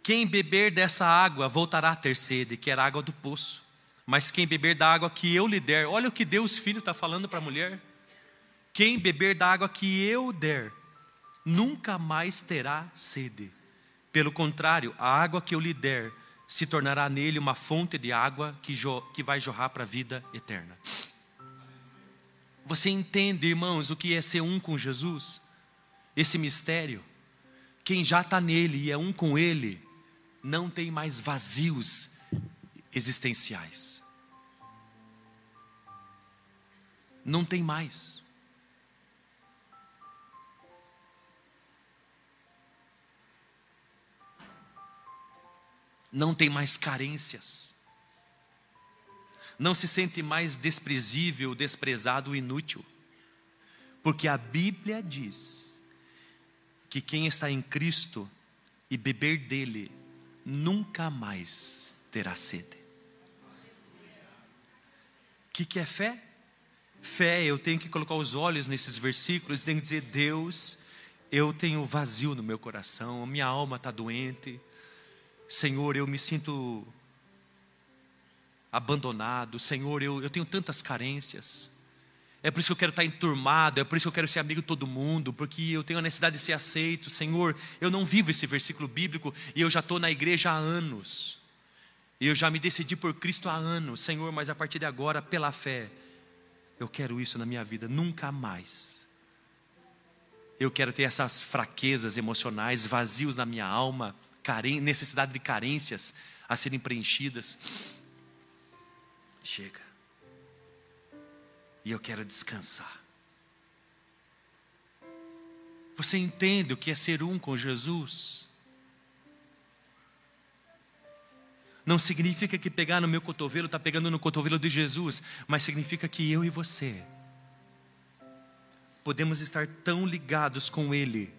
Quem beber dessa água voltará a ter sede, que era a água do poço. Mas quem beber da água que eu lhe der, olha o que Deus Filho está falando para a mulher. Quem beber da água que eu der, nunca mais terá sede. Pelo contrário, a água que eu lhe der se tornará nele uma fonte de água que, que vai jorrar para a vida eterna. Você entende, irmãos, o que é ser um com Jesus? Esse mistério. Quem já está nele e é um com ele, não tem mais vazios existenciais. Não tem mais. Não tem mais carências, não se sente mais desprezível, desprezado, inútil, porque a Bíblia diz que quem está em Cristo e beber dele nunca mais terá sede. O que, que é fé? Fé, eu tenho que colocar os olhos nesses versículos, tenho que dizer: Deus, eu tenho vazio no meu coração, minha alma está doente, Senhor, eu me sinto abandonado, Senhor, eu, eu tenho tantas carências. É por isso que eu quero estar enturmado, é por isso que eu quero ser amigo de todo mundo, porque eu tenho a necessidade de ser aceito. Senhor, eu não vivo esse versículo bíblico e eu já estou na igreja há anos. E eu já me decidi por Cristo há anos, Senhor, mas a partir de agora, pela fé, eu quero isso na minha vida, nunca mais. Eu quero ter essas fraquezas emocionais, vazios na minha alma, necessidade de carências a serem preenchidas. Chega. E eu quero descansar. Você entende o que é ser um com Jesus? não significa que pegar no meu cotovelo está pegando no cotovelo de Jesus, mas significa que eu e você podemos estar tão ligados com Ele,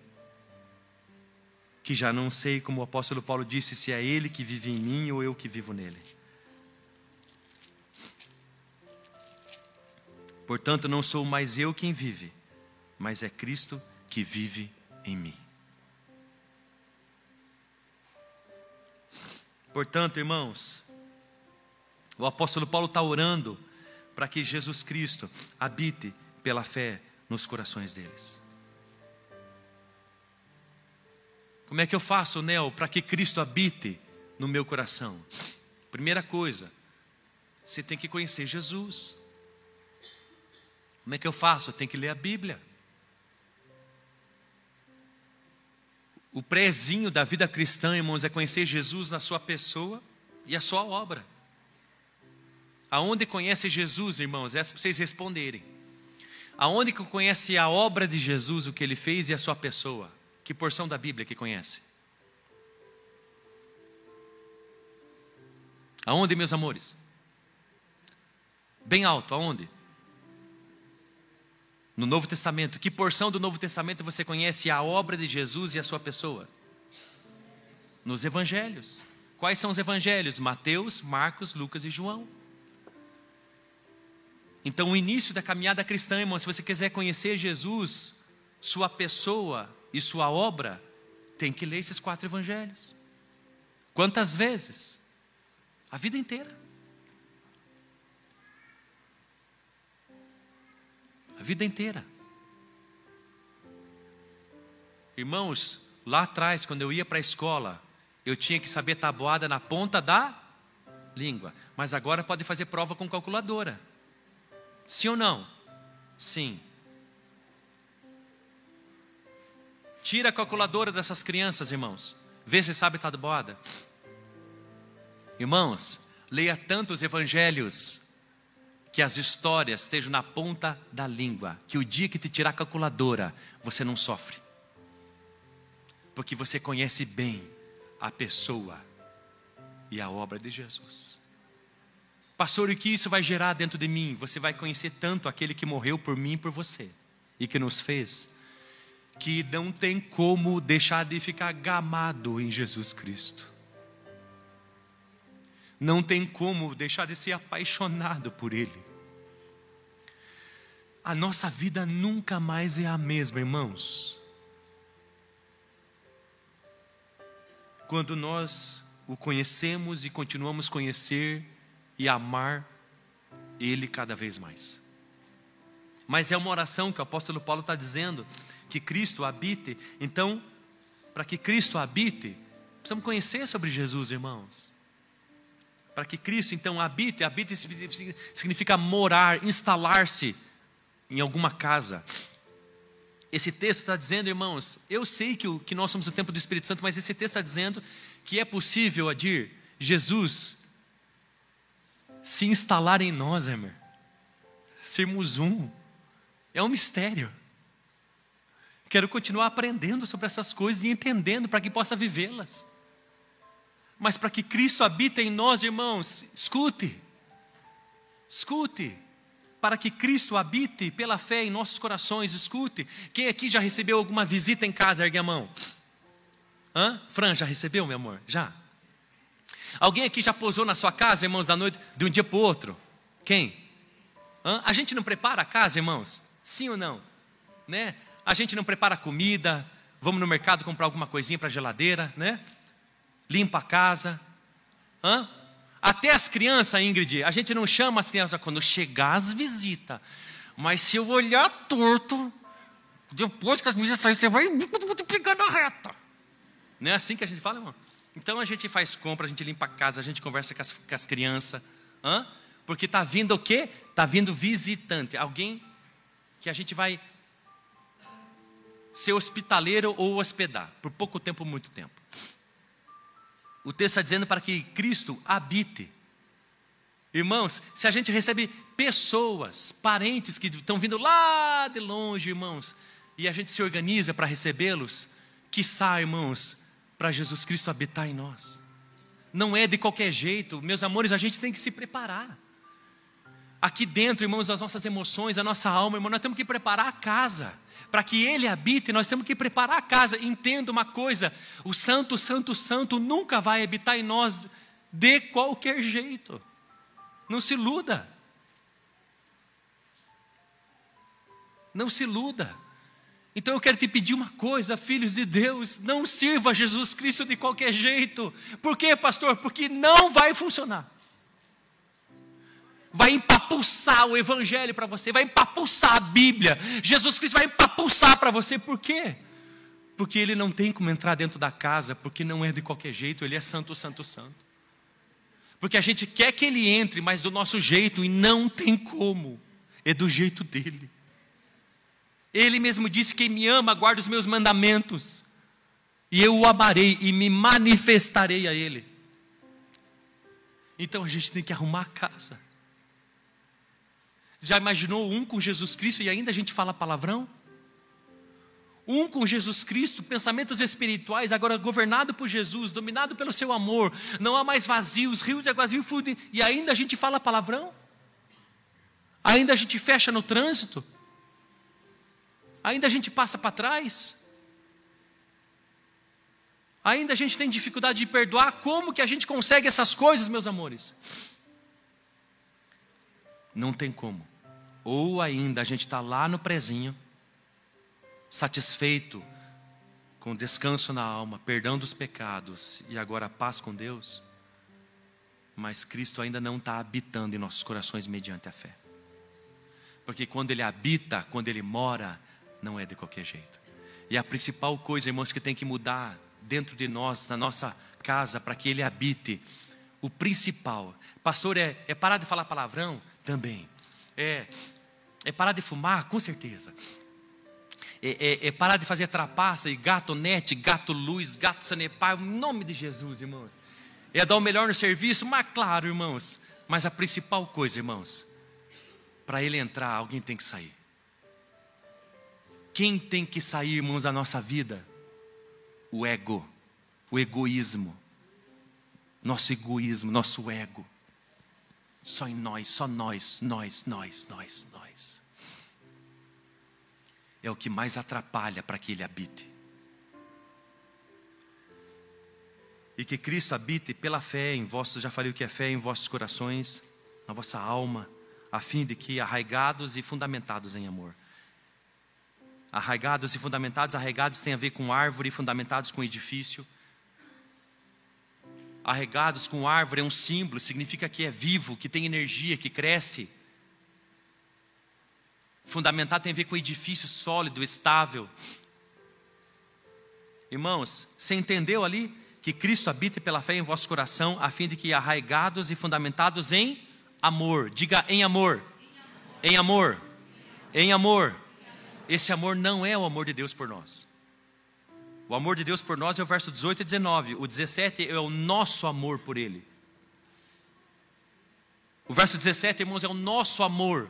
que já não sei, como o apóstolo Paulo disse, se é Ele que vive em mim ou eu que vivo nele. Portanto, não sou mais eu quem vive, mas é Cristo que vive em mim. Portanto, irmãos, o apóstolo Paulo está orando para que Jesus Cristo habite pela fé nos corações deles. Como é que eu faço, Nel, para que Cristo habite no meu coração? Primeira coisa, você tem que conhecer Jesus. Como é que eu faço? Eu tenho que ler a Bíblia. O prézinho da vida cristã, irmãos, é conhecer Jesus na sua pessoa e a sua obra. Aonde conhece Jesus, irmãos? Essa para vocês responderem. Aonde que conhece a obra de Jesus, o que ele fez e a sua pessoa? Que porção da Bíblia que conhece? Aonde, meus amores? Bem alto, aonde? no Novo Testamento, que porção do Novo Testamento você conhece a obra de Jesus e a sua pessoa? Nos evangelhos. Quais são os evangelhos? Mateus, Marcos, Lucas e João. Então, o início da caminhada cristã, irmão, se você quiser conhecer Jesus, sua pessoa e sua obra, tem que ler esses quatro evangelhos. Quantas vezes? A vida inteira. A vida inteira. Irmãos, lá atrás, quando eu ia para a escola, eu tinha que saber tabuada na ponta da língua. Mas agora pode fazer prova com calculadora. Sim ou não? Sim. Tira a calculadora dessas crianças, irmãos. Vê se sabe tabuada. Irmãos, leia tantos evangelhos que as histórias estejam na ponta da língua, que o dia que te tirar a calculadora, você não sofre. Porque você conhece bem a pessoa e a obra de Jesus. Pastor, o que isso vai gerar dentro de mim? Você vai conhecer tanto aquele que morreu por mim e por você, e que nos fez, que não tem como deixar de ficar gamado em Jesus Cristo. Não tem como deixar de ser apaixonado por Ele a nossa vida nunca mais é a mesma, irmãos. Quando nós o conhecemos e continuamos a conhecer e amar Ele cada vez mais. Mas é uma oração que o apóstolo Paulo está dizendo, que Cristo habite. Então, para que Cristo habite, precisamos conhecer sobre Jesus, irmãos. Para que Cristo então habite, habite significa morar, instalar-se em alguma casa. Esse texto está dizendo, irmãos, eu sei que, o, que nós somos o templo do Espírito Santo, mas esse texto está dizendo que é possível, Adir, Jesus se instalar em nós, Emer. Sermos um. É um mistério. Quero continuar aprendendo sobre essas coisas e entendendo para que possa vivê-las. Mas para que Cristo habite em nós, irmãos, escute. Escute para que Cristo habite pela fé em nossos corações. Escute, quem aqui já recebeu alguma visita em casa? Ergue a mão. Hã? Fran, já recebeu, meu amor? Já. Alguém aqui já posou na sua casa, irmãos, da noite, de um dia para o outro? Quem? Hã? A gente não prepara a casa, irmãos? Sim ou não? Né? A gente não prepara comida, vamos no mercado comprar alguma coisinha para a geladeira, né? Limpa a casa. Hã? Até as crianças, Ingrid, a gente não chama as crianças quando chegar as visitas. Mas se eu olhar torto, depois que as visitas saírem, você vai pegar na reta. Não é assim que a gente fala, irmão? Então a gente faz compra, a gente limpa a casa, a gente conversa com as, com as crianças. Hã? Porque está vindo o quê? Está vindo visitante. Alguém que a gente vai ser hospitaleiro ou hospedar. Por pouco tempo, muito tempo. O texto está dizendo para que Cristo habite. Irmãos, se a gente recebe pessoas, parentes que estão vindo lá de longe, irmãos, e a gente se organiza para recebê-los, que sai, irmãos, para Jesus Cristo habitar em nós. Não é de qualquer jeito. Meus amores, a gente tem que se preparar. Aqui dentro, irmãos, as nossas emoções, a nossa alma, irmão, nós temos que preparar a casa. Para que Ele habite, nós temos que preparar a casa. Entenda uma coisa: o Santo, Santo, Santo nunca vai habitar em nós de qualquer jeito. Não se iluda. Não se iluda. Então eu quero te pedir uma coisa, filhos de Deus, não sirva Jesus Cristo de qualquer jeito. Por quê, pastor? Porque não vai funcionar. Vai empapuçar o evangelho para você, vai empapuçar a Bíblia. Jesus Cristo vai empapuçar para você. Por quê? Porque ele não tem como entrar dentro da casa, porque não é de qualquer jeito, ele é santo, santo, santo. Porque a gente quer que ele entre, mas do nosso jeito, e não tem como. É do jeito dele. Ele mesmo disse: Quem me ama, guarda os meus mandamentos, e eu o amarei e me manifestarei a ele. Então a gente tem que arrumar a casa. Já imaginou um com Jesus Cristo e ainda a gente fala palavrão? Um com Jesus Cristo, pensamentos espirituais, agora governado por Jesus, dominado pelo seu amor, não há mais vazios, rios de água fluem, e ainda a gente fala palavrão? Ainda a gente fecha no trânsito? ainda a gente passa para trás, ainda a gente tem dificuldade de perdoar. Como que a gente consegue essas coisas, meus amores? Não tem como. Ou ainda a gente está lá no prezinho, satisfeito, com descanso na alma, perdão dos pecados e agora paz com Deus, mas Cristo ainda não está habitando em nossos corações mediante a fé. Porque quando Ele habita, quando Ele mora, não é de qualquer jeito. E a principal coisa, irmãos, que tem que mudar dentro de nós, na nossa casa, para que Ele habite, o principal, pastor, é, é parar de falar palavrão? Também. É, é parar de fumar? Com certeza. É, é, é, parar de fazer trapaça e gato net, gato luz, gato sanepar, em nome de Jesus, irmãos. É dar o melhor no serviço, mas claro, irmãos. Mas a principal coisa, irmãos, para ele entrar, alguém tem que sair. Quem tem que sair, irmãos, da nossa vida? O ego, o egoísmo. Nosso egoísmo, nosso ego. Só em nós, só nós, nós, nós, nós, nós. É o que mais atrapalha para que Ele habite. E que Cristo habite pela fé em vossos, já falei o que é fé em vossos corações, na vossa alma, a fim de que arraigados e fundamentados em amor Arraigados e fundamentados, arraigados tem a ver com árvore, fundamentados com edifício. Arraigados com árvore é um símbolo, significa que é vivo, que tem energia, que cresce. Fundamentado tem a ver com edifício sólido, estável. Irmãos, você entendeu ali que Cristo habita pela fé em vosso coração, a fim de que arraigados e fundamentados em amor, diga em amor, em amor, em amor. Esse amor não é o amor de Deus por nós. O amor de Deus por nós é o verso 18 e 19. O 17 é o nosso amor por Ele. O verso 17, irmãos, é o nosso amor.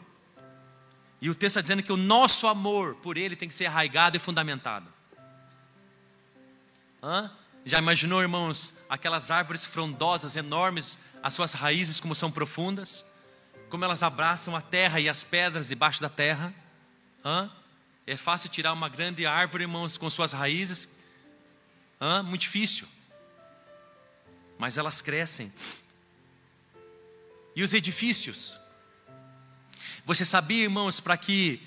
E o texto está dizendo que o nosso amor por Ele tem que ser arraigado e fundamentado. Hã? Já imaginou, irmãos, aquelas árvores frondosas, enormes, as suas raízes como são profundas? Como elas abraçam a terra e as pedras debaixo da terra? Hã? É fácil tirar uma grande árvore, irmãos, com suas raízes. Hã? Muito difícil. Mas elas crescem. E os edifícios? Você sabia, irmãos, para que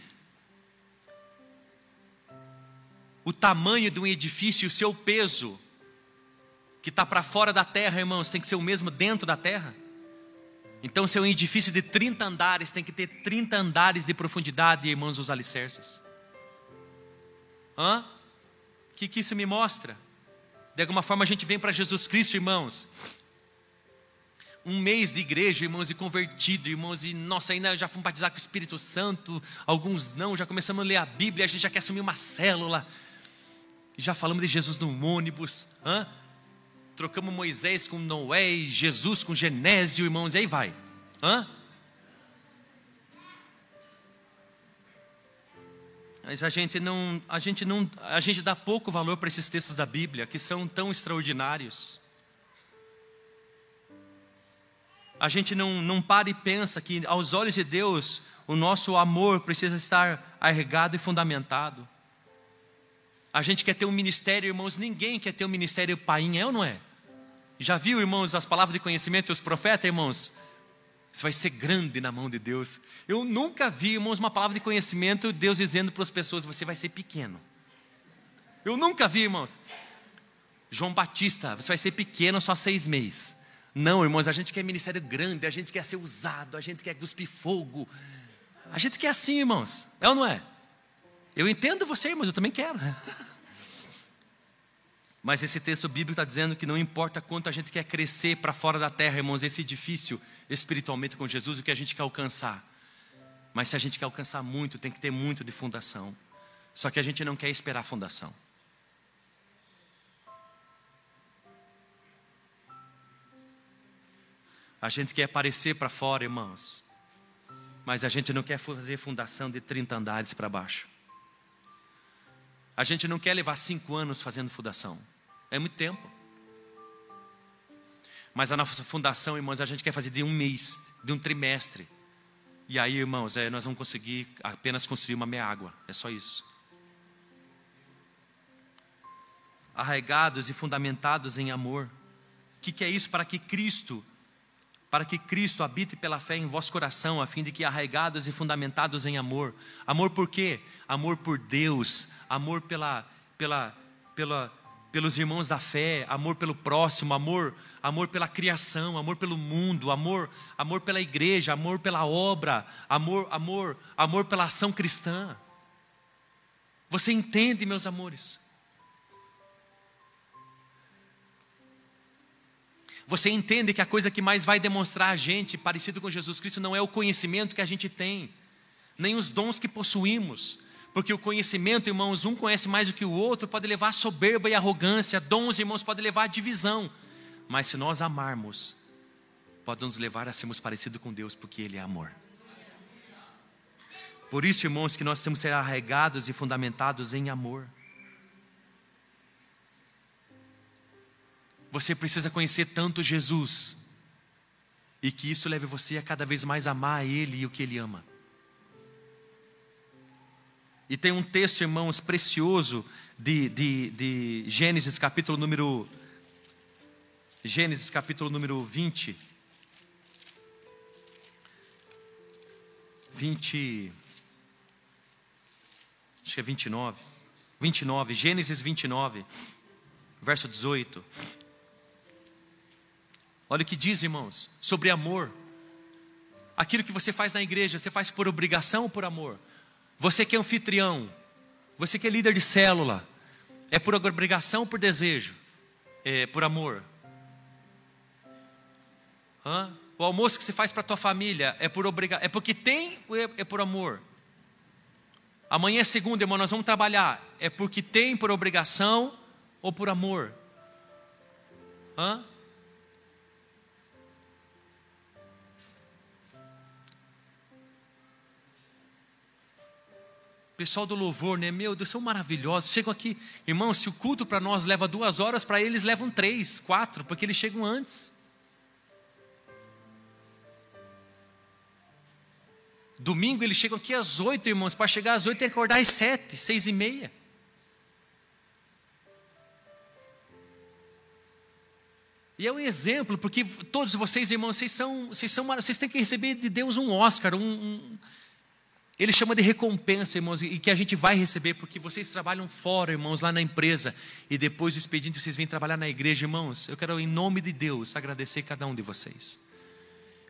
o tamanho de um edifício, o seu peso, que está para fora da terra, irmãos, tem que ser o mesmo dentro da terra? Então, se é um edifício de 30 andares, tem que ter 30 andares de profundidade, irmãos, os alicerces. Hã? O que, que isso me mostra? De alguma forma a gente vem para Jesus Cristo, irmãos. Um mês de igreja, irmãos, e convertido, irmãos, e nossa, ainda já fomos batizar com o Espírito Santo, alguns não, já começamos a ler a Bíblia, a gente já quer assumir uma célula, já falamos de Jesus no ônibus, hã? trocamos Moisés com Noé, Jesus com Genésio, irmãos, e aí vai. Hã? Mas a gente não, a gente não, a gente dá pouco valor para esses textos da Bíblia que são tão extraordinários. A gente não, não para e pensa que, aos olhos de Deus, o nosso amor precisa estar arregado e fundamentado. A gente quer ter um ministério, irmãos, ninguém quer ter um ministério painha, é ou não é? Já viu, irmãos, as palavras de conhecimento e os profetas, irmãos? Você vai ser grande na mão de Deus. Eu nunca vi, irmãos, uma palavra de conhecimento, Deus dizendo para as pessoas: você vai ser pequeno. Eu nunca vi, irmãos. João Batista, você vai ser pequeno só seis meses. Não, irmãos, a gente quer ministério grande, a gente quer ser usado, a gente quer cuspir fogo. A gente quer assim, irmãos. É ou não é? Eu entendo você, irmãos, eu também quero. [laughs] Mas esse texto bíblico está dizendo que não importa quanto a gente quer crescer para fora da terra, irmãos, esse edifício espiritualmente com Jesus, o que a gente quer alcançar. Mas se a gente quer alcançar muito, tem que ter muito de fundação. Só que a gente não quer esperar a fundação. A gente quer aparecer para fora, irmãos. Mas a gente não quer fazer fundação de 30 andares para baixo. A gente não quer levar cinco anos fazendo fundação. É muito tempo. Mas a nossa fundação, irmãos, a gente quer fazer de um mês, de um trimestre. E aí, irmãos, é, nós vamos conseguir apenas construir uma meia água. É só isso. Arraigados e fundamentados em amor. O que, que é isso? Para que Cristo para que Cristo habite pela fé em vosso coração, a fim de que arraigados e fundamentados em amor. Amor por quê? Amor por Deus, amor pela, pela, pela, pelos irmãos da fé, amor pelo próximo, amor, amor pela criação, amor pelo mundo, amor, amor pela igreja, amor pela obra, amor, amor, amor pela ação cristã. Você entende, meus amores? Você entende que a coisa que mais vai demonstrar a gente parecido com Jesus Cristo não é o conhecimento que a gente tem, nem os dons que possuímos, porque o conhecimento, irmãos, um conhece mais do que o outro, pode levar a soberba e arrogância, dons, irmãos, pode levar a divisão, mas se nós amarmos, pode nos levar a sermos parecidos com Deus, porque Ele é amor. Por isso, irmãos, que nós temos que ser arraigados e fundamentados em amor. Você precisa conhecer tanto Jesus e que isso leve você a cada vez mais amar Ele e o que Ele ama. E tem um texto, irmãos, precioso de, de, de Gênesis, capítulo número. Gênesis, capítulo número 20. 20. Acho que é 29. 29, Gênesis 29, verso 18. Olha o que diz, irmãos, sobre amor. Aquilo que você faz na igreja, você faz por obrigação ou por amor? Você que é anfitrião, você que é líder de célula, é por obrigação ou por desejo? É por amor? Hã? O almoço que você faz para a tua família é por obrigação, é porque tem ou é, é por amor? Amanhã é segunda, irmão, nós vamos trabalhar. É porque tem por obrigação ou por amor? Hã? Pessoal do louvor, né? Meu Deus, são maravilhosos. Chegam aqui, irmão, se o culto para nós leva duas horas, para eles levam três, quatro, porque eles chegam antes. Domingo eles chegam aqui às oito, irmãos. Para chegar às oito tem que acordar às sete, seis e meia. E é um exemplo, porque todos vocês, irmãos, vocês são, vocês são, vocês têm que receber de Deus um Oscar, um, um ele chama de recompensa, irmãos, e que a gente vai receber, porque vocês trabalham fora, irmãos, lá na empresa, e depois do expediente vocês vêm trabalhar na igreja, irmãos. Eu quero, em nome de Deus, agradecer cada um de vocês.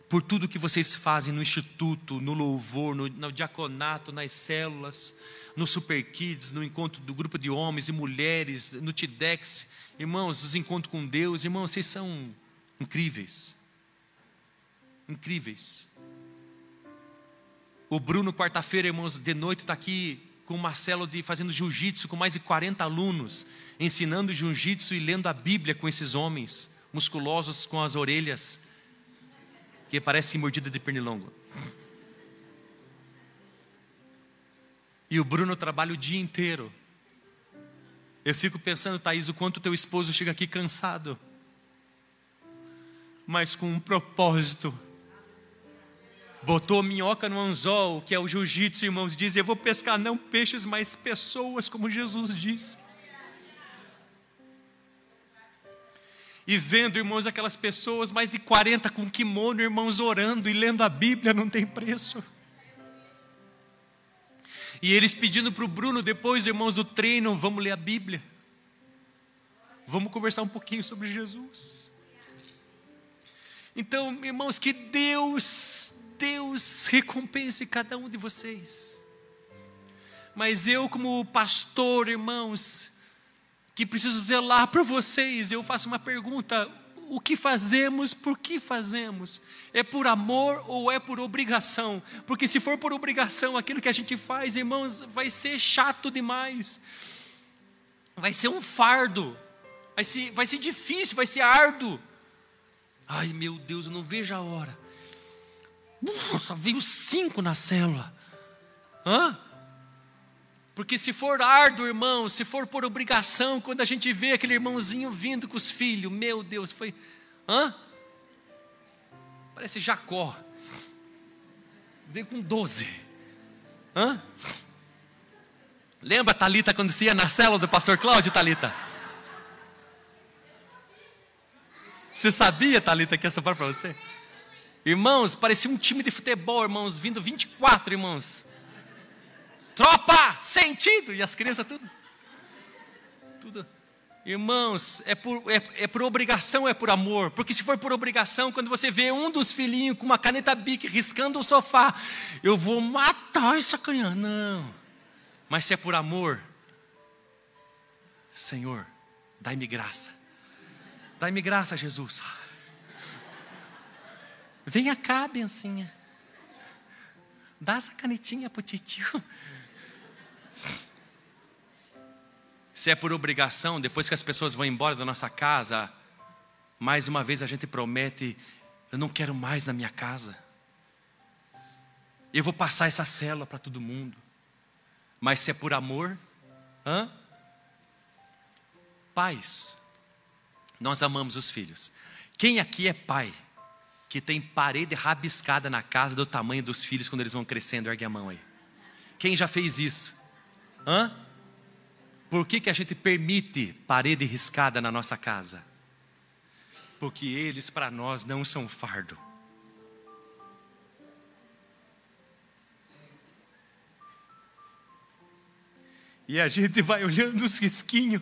Por tudo que vocês fazem no instituto, no louvor, no, no diaconato, nas células, no Super Kids, no encontro do grupo de homens e mulheres, no TIDEX. Irmãos, os encontros com Deus, irmãos, vocês são incríveis. Incríveis. O Bruno, quarta-feira, irmãos, de noite está aqui com o Marcelo de, fazendo jiu-jitsu com mais de 40 alunos, ensinando jiu-jitsu e lendo a Bíblia com esses homens, musculosos com as orelhas, que parecem mordida de pernilongo. E o Bruno trabalha o dia inteiro. Eu fico pensando, Thaís, o quanto teu esposo chega aqui cansado. mas com um propósito. Botou minhoca no anzol, que é o jiu-jitsu, irmãos, diz: Eu vou pescar não peixes, mas pessoas, como Jesus disse. E vendo, irmãos, aquelas pessoas, mais de 40 com kimono, irmãos, orando e lendo a Bíblia, não tem preço. E eles pedindo para o Bruno, depois, irmãos, do treino, vamos ler a Bíblia. Vamos conversar um pouquinho sobre Jesus. Então, irmãos, que Deus, Deus recompense cada um de vocês. Mas eu, como pastor, irmãos, que preciso zelar por vocês, eu faço uma pergunta: o que fazemos, por que fazemos? É por amor ou é por obrigação? Porque se for por obrigação, aquilo que a gente faz, irmãos, vai ser chato demais, vai ser um fardo, vai ser, vai ser difícil, vai ser árduo. Ai meu Deus, eu não vejo a hora. Nossa, veio cinco na célula. Hã? Porque se for árduo, irmão, se for por obrigação, quando a gente vê aquele irmãozinho vindo com os filhos, meu Deus, foi. Hã? Parece Jacó. Veio com doze. Hã? Lembra, Talita, quando você ia na célula do pastor Cláudio, Talita? Você sabia, Talita, que ia sobrar para você? Irmãos, parecia um time de futebol, irmãos, vindo 24, irmãos. Tropa, sentido. E as crianças tudo. Tudo. Irmãos, é por, é, é por obrigação, é por amor. Porque se for por obrigação, quando você vê um dos filhinhos com uma caneta bique riscando o sofá, eu vou matar essa criança. Não. Mas se é por amor, Senhor, dai-me graça. Dai-me graça, Jesus. Venha cá, bencinha. Dá essa canetinha pro titio. Se é por obrigação, depois que as pessoas vão embora da nossa casa, mais uma vez a gente promete: eu não quero mais na minha casa. Eu vou passar essa célula para todo mundo. Mas se é por amor, hã? Pais, nós amamos os filhos. Quem aqui é pai que tem parede rabiscada na casa do tamanho dos filhos quando eles vão crescendo? Ergue a mão aí. Quem já fez isso? Hã? Por que, que a gente permite parede riscada na nossa casa? Porque eles para nós não são fardo. E a gente vai olhando os risquinhos.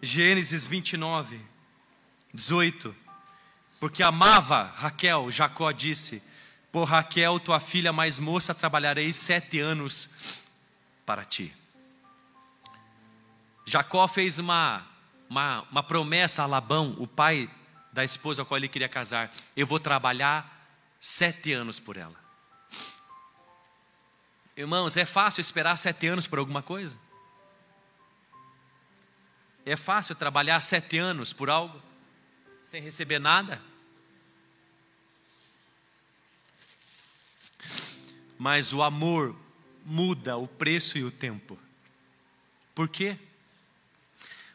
Gênesis 29, 18. Porque amava Raquel, Jacó disse: Por Raquel, tua filha mais moça, trabalharei sete anos para ti. Jacó fez uma, uma, uma promessa a Labão, o pai da esposa a qual ele queria casar: Eu vou trabalhar sete anos por ela. Irmãos, é fácil esperar sete anos por alguma coisa? É fácil trabalhar sete anos por algo sem receber nada? Mas o amor muda o preço e o tempo. Por quê?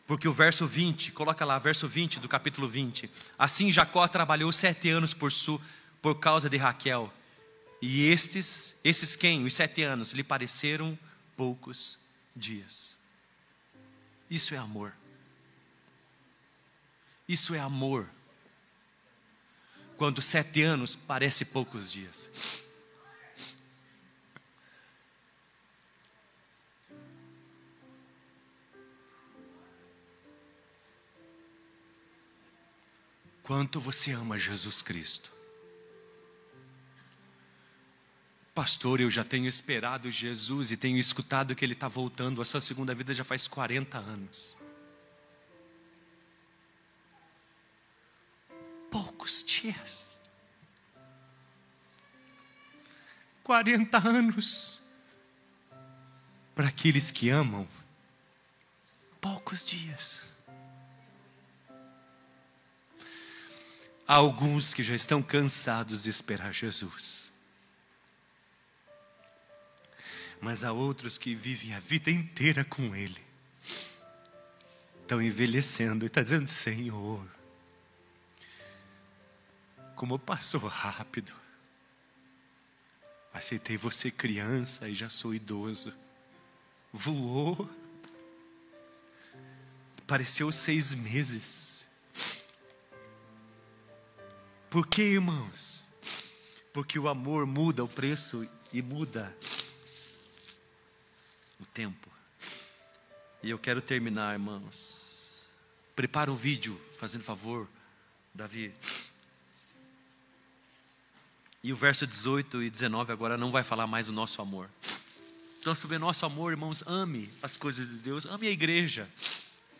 Porque o verso 20, coloca lá, verso 20 do capítulo 20. Assim Jacó trabalhou sete anos por, su, por causa de Raquel. E estes, esses quem? Os sete anos, lhe pareceram poucos dias. Isso é amor. Isso é amor. Quando sete anos parece poucos dias. Quanto você ama Jesus Cristo? Pastor, eu já tenho esperado Jesus e tenho escutado que Ele está voltando. A sua segunda vida já faz 40 anos. Poucos dias. 40 anos. Para aqueles que amam, poucos dias. Há alguns que já estão cansados de esperar Jesus. Mas há outros que vivem a vida inteira com Ele. estão envelhecendo e está dizendo: Senhor, como passou rápido. Aceitei você criança e já sou idoso. Voou. Pareceu seis meses. Por que, irmãos? Porque o amor muda o preço e muda o tempo. E eu quero terminar, irmãos. Prepara o vídeo, fazendo favor, Davi. E o verso 18 e 19 agora não vai falar mais do nosso amor. Então, sobre o nosso amor, irmãos, ame as coisas de Deus, ame a igreja,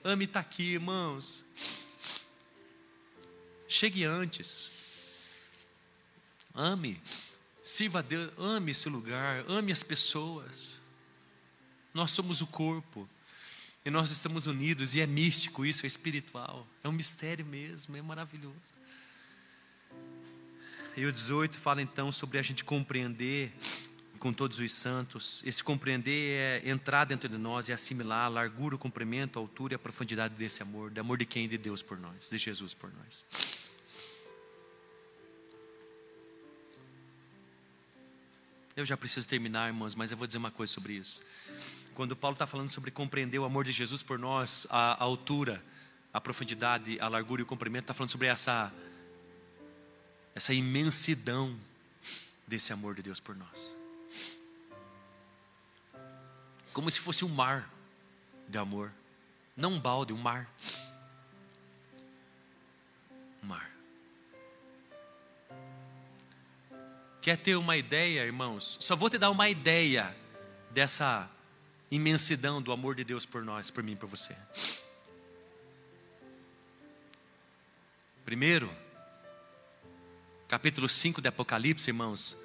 ame estar aqui, irmãos. Chegue antes, ame, sirva a Deus, ame esse lugar, ame as pessoas. Nós somos o corpo, e nós estamos unidos, e é místico isso, é espiritual, é um mistério mesmo, é maravilhoso. E o 18 fala então sobre a gente compreender com todos os santos. Esse compreender é entrar dentro de nós e assimilar a largura, o comprimento, a altura e a profundidade desse amor. De amor de quem? De Deus por nós, de Jesus por nós. Eu já preciso terminar, irmãos, mas eu vou dizer uma coisa sobre isso. Quando Paulo está falando sobre compreender o amor de Jesus por nós, a, a altura, a profundidade, a largura e o comprimento, está falando sobre essa essa imensidão desse amor de Deus por nós. Como se fosse um mar de amor, não um balde, um mar. Um mar. Quer ter uma ideia, irmãos? Só vou te dar uma ideia dessa imensidão do amor de Deus por nós, por mim por você. Primeiro, capítulo 5 de Apocalipse, irmãos,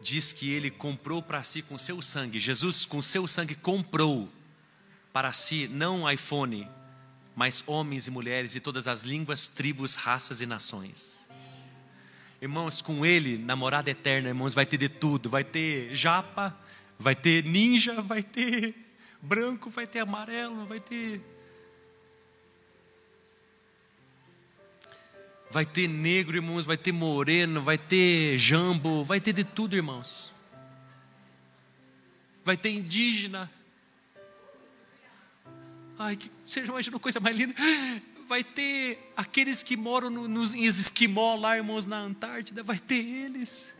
diz que ele comprou para si com seu sangue, Jesus com seu sangue comprou para si não iPhone, mas homens e mulheres de todas as línguas, tribos, raças e nações. Irmãos, com ele, namorada eterna, irmãos, vai ter de tudo, vai ter japa, vai ter ninja, vai ter branco, vai ter amarelo, vai ter Vai ter negro, irmãos, vai ter moreno, vai ter jambo, vai ter de tudo, irmãos. Vai ter indígena. Ai, que, você já imaginou coisa mais linda? Vai ter aqueles que moram no, nos esquimó lá, irmãos, na Antártida, vai ter eles.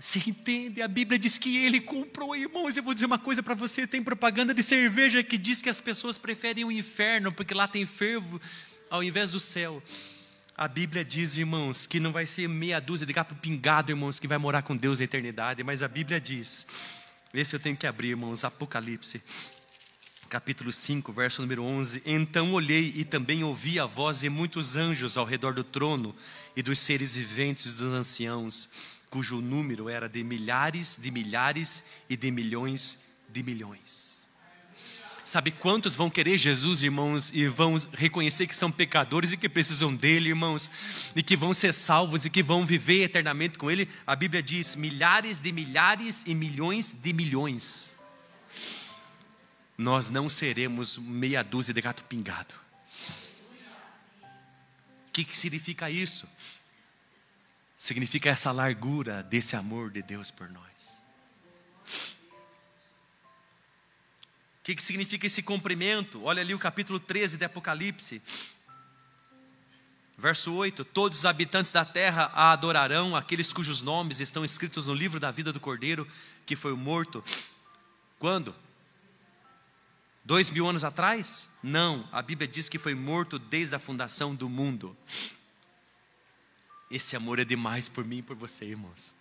Você entende? A Bíblia diz que ele comprou, irmãos. Eu vou dizer uma coisa para você: tem propaganda de cerveja que diz que as pessoas preferem o inferno porque lá tem fervo ao invés do céu. A Bíblia diz, irmãos, que não vai ser meia dúzia de gato pingado, irmãos, que vai morar com Deus na eternidade, mas a Bíblia diz, esse eu tenho que abrir, irmãos, Apocalipse, capítulo 5, verso número 11: Então olhei e também ouvi a voz de muitos anjos ao redor do trono e dos seres viventes dos anciãos cujo número era de milhares de milhares e de milhões de milhões. Sabe quantos vão querer Jesus, irmãos, e vão reconhecer que são pecadores e que precisam dele, irmãos, e que vão ser salvos e que vão viver eternamente com ele? A Bíblia diz milhares de milhares e milhões de milhões. Nós não seremos meia dúzia de gato pingado. O que, que significa isso? Significa essa largura desse amor de Deus por nós. O que, que significa esse comprimento? Olha ali o capítulo 13 de Apocalipse. Verso 8: Todos os habitantes da terra a adorarão, aqueles cujos nomes estão escritos no livro da vida do Cordeiro, que foi morto. Quando? Dois mil anos atrás? Não, a Bíblia diz que foi morto desde a fundação do mundo. Esse amor é demais por mim e por você, irmãos.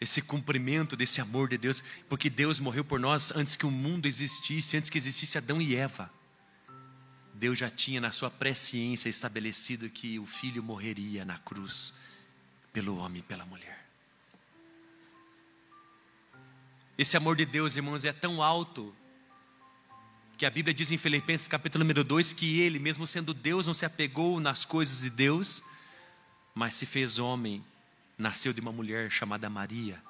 Esse cumprimento desse amor de Deus, porque Deus morreu por nós antes que o mundo existisse, antes que existisse Adão e Eva. Deus já tinha na sua presciência estabelecido que o filho morreria na cruz pelo homem e pela mulher. Esse amor de Deus, irmãos, é tão alto que a Bíblia diz em Filipenses capítulo número 2 que ele, mesmo sendo Deus, não se apegou nas coisas de Deus, mas se fez homem, nasceu de uma mulher chamada Maria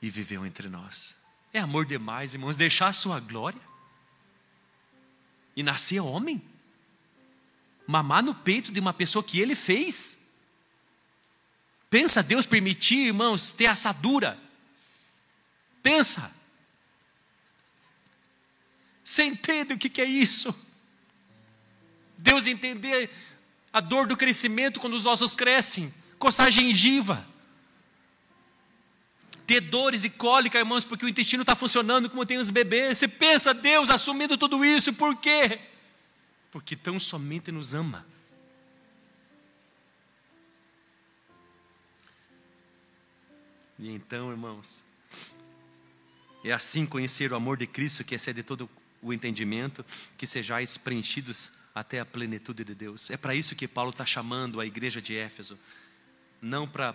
e viveu entre nós. É amor demais, irmãos, deixar a sua glória e nascer homem, mamar no peito de uma pessoa que ele fez. Pensa Deus permitir, irmãos, ter assadura. Pensa. Você entende o que é isso? Deus entender a dor do crescimento quando os ossos crescem, coçar a gengiva, ter dores e cólica, irmãos, porque o intestino está funcionando como tem os bebês. Você pensa, Deus assumindo tudo isso, por quê? Porque tão somente nos ama. E então, irmãos, é assim conhecer o amor de Cristo que excede todo o entendimento, que sejais preenchidos até a plenitude de Deus. É para isso que Paulo está chamando a igreja de Éfeso, não para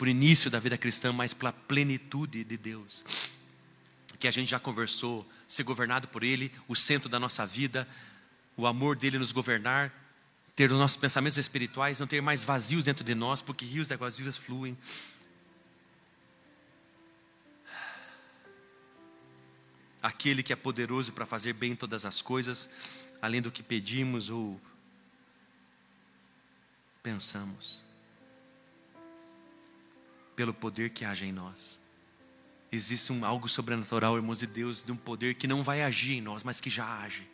o início da vida cristã, mas para a plenitude de Deus. Que a gente já conversou, ser governado por Ele, o centro da nossa vida, o amor dele nos governar, ter os nossos pensamentos espirituais, não ter mais vazios dentro de nós, porque rios de águas vivas fluem. Aquele que é poderoso para fazer bem todas as coisas, além do que pedimos ou pensamos, pelo poder que age em nós. Existe um, algo sobrenatural, irmãos de Deus, de um poder que não vai agir em nós, mas que já age.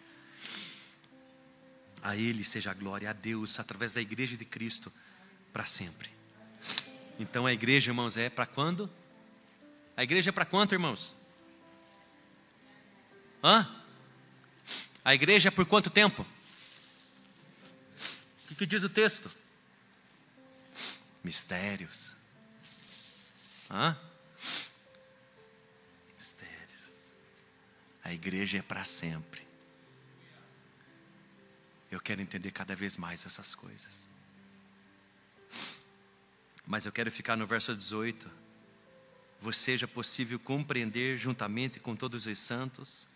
A Ele seja a glória, a Deus, através da igreja de Cristo, para sempre. Então a igreja, irmãos, é para quando? A igreja é para quanto, irmãos? Hã? A igreja é por quanto tempo? O que, que diz o texto? Mistérios. Hã? Mistérios. A igreja é para sempre. Eu quero entender cada vez mais essas coisas. Mas eu quero ficar no verso 18. Vos seja possível compreender juntamente com todos os santos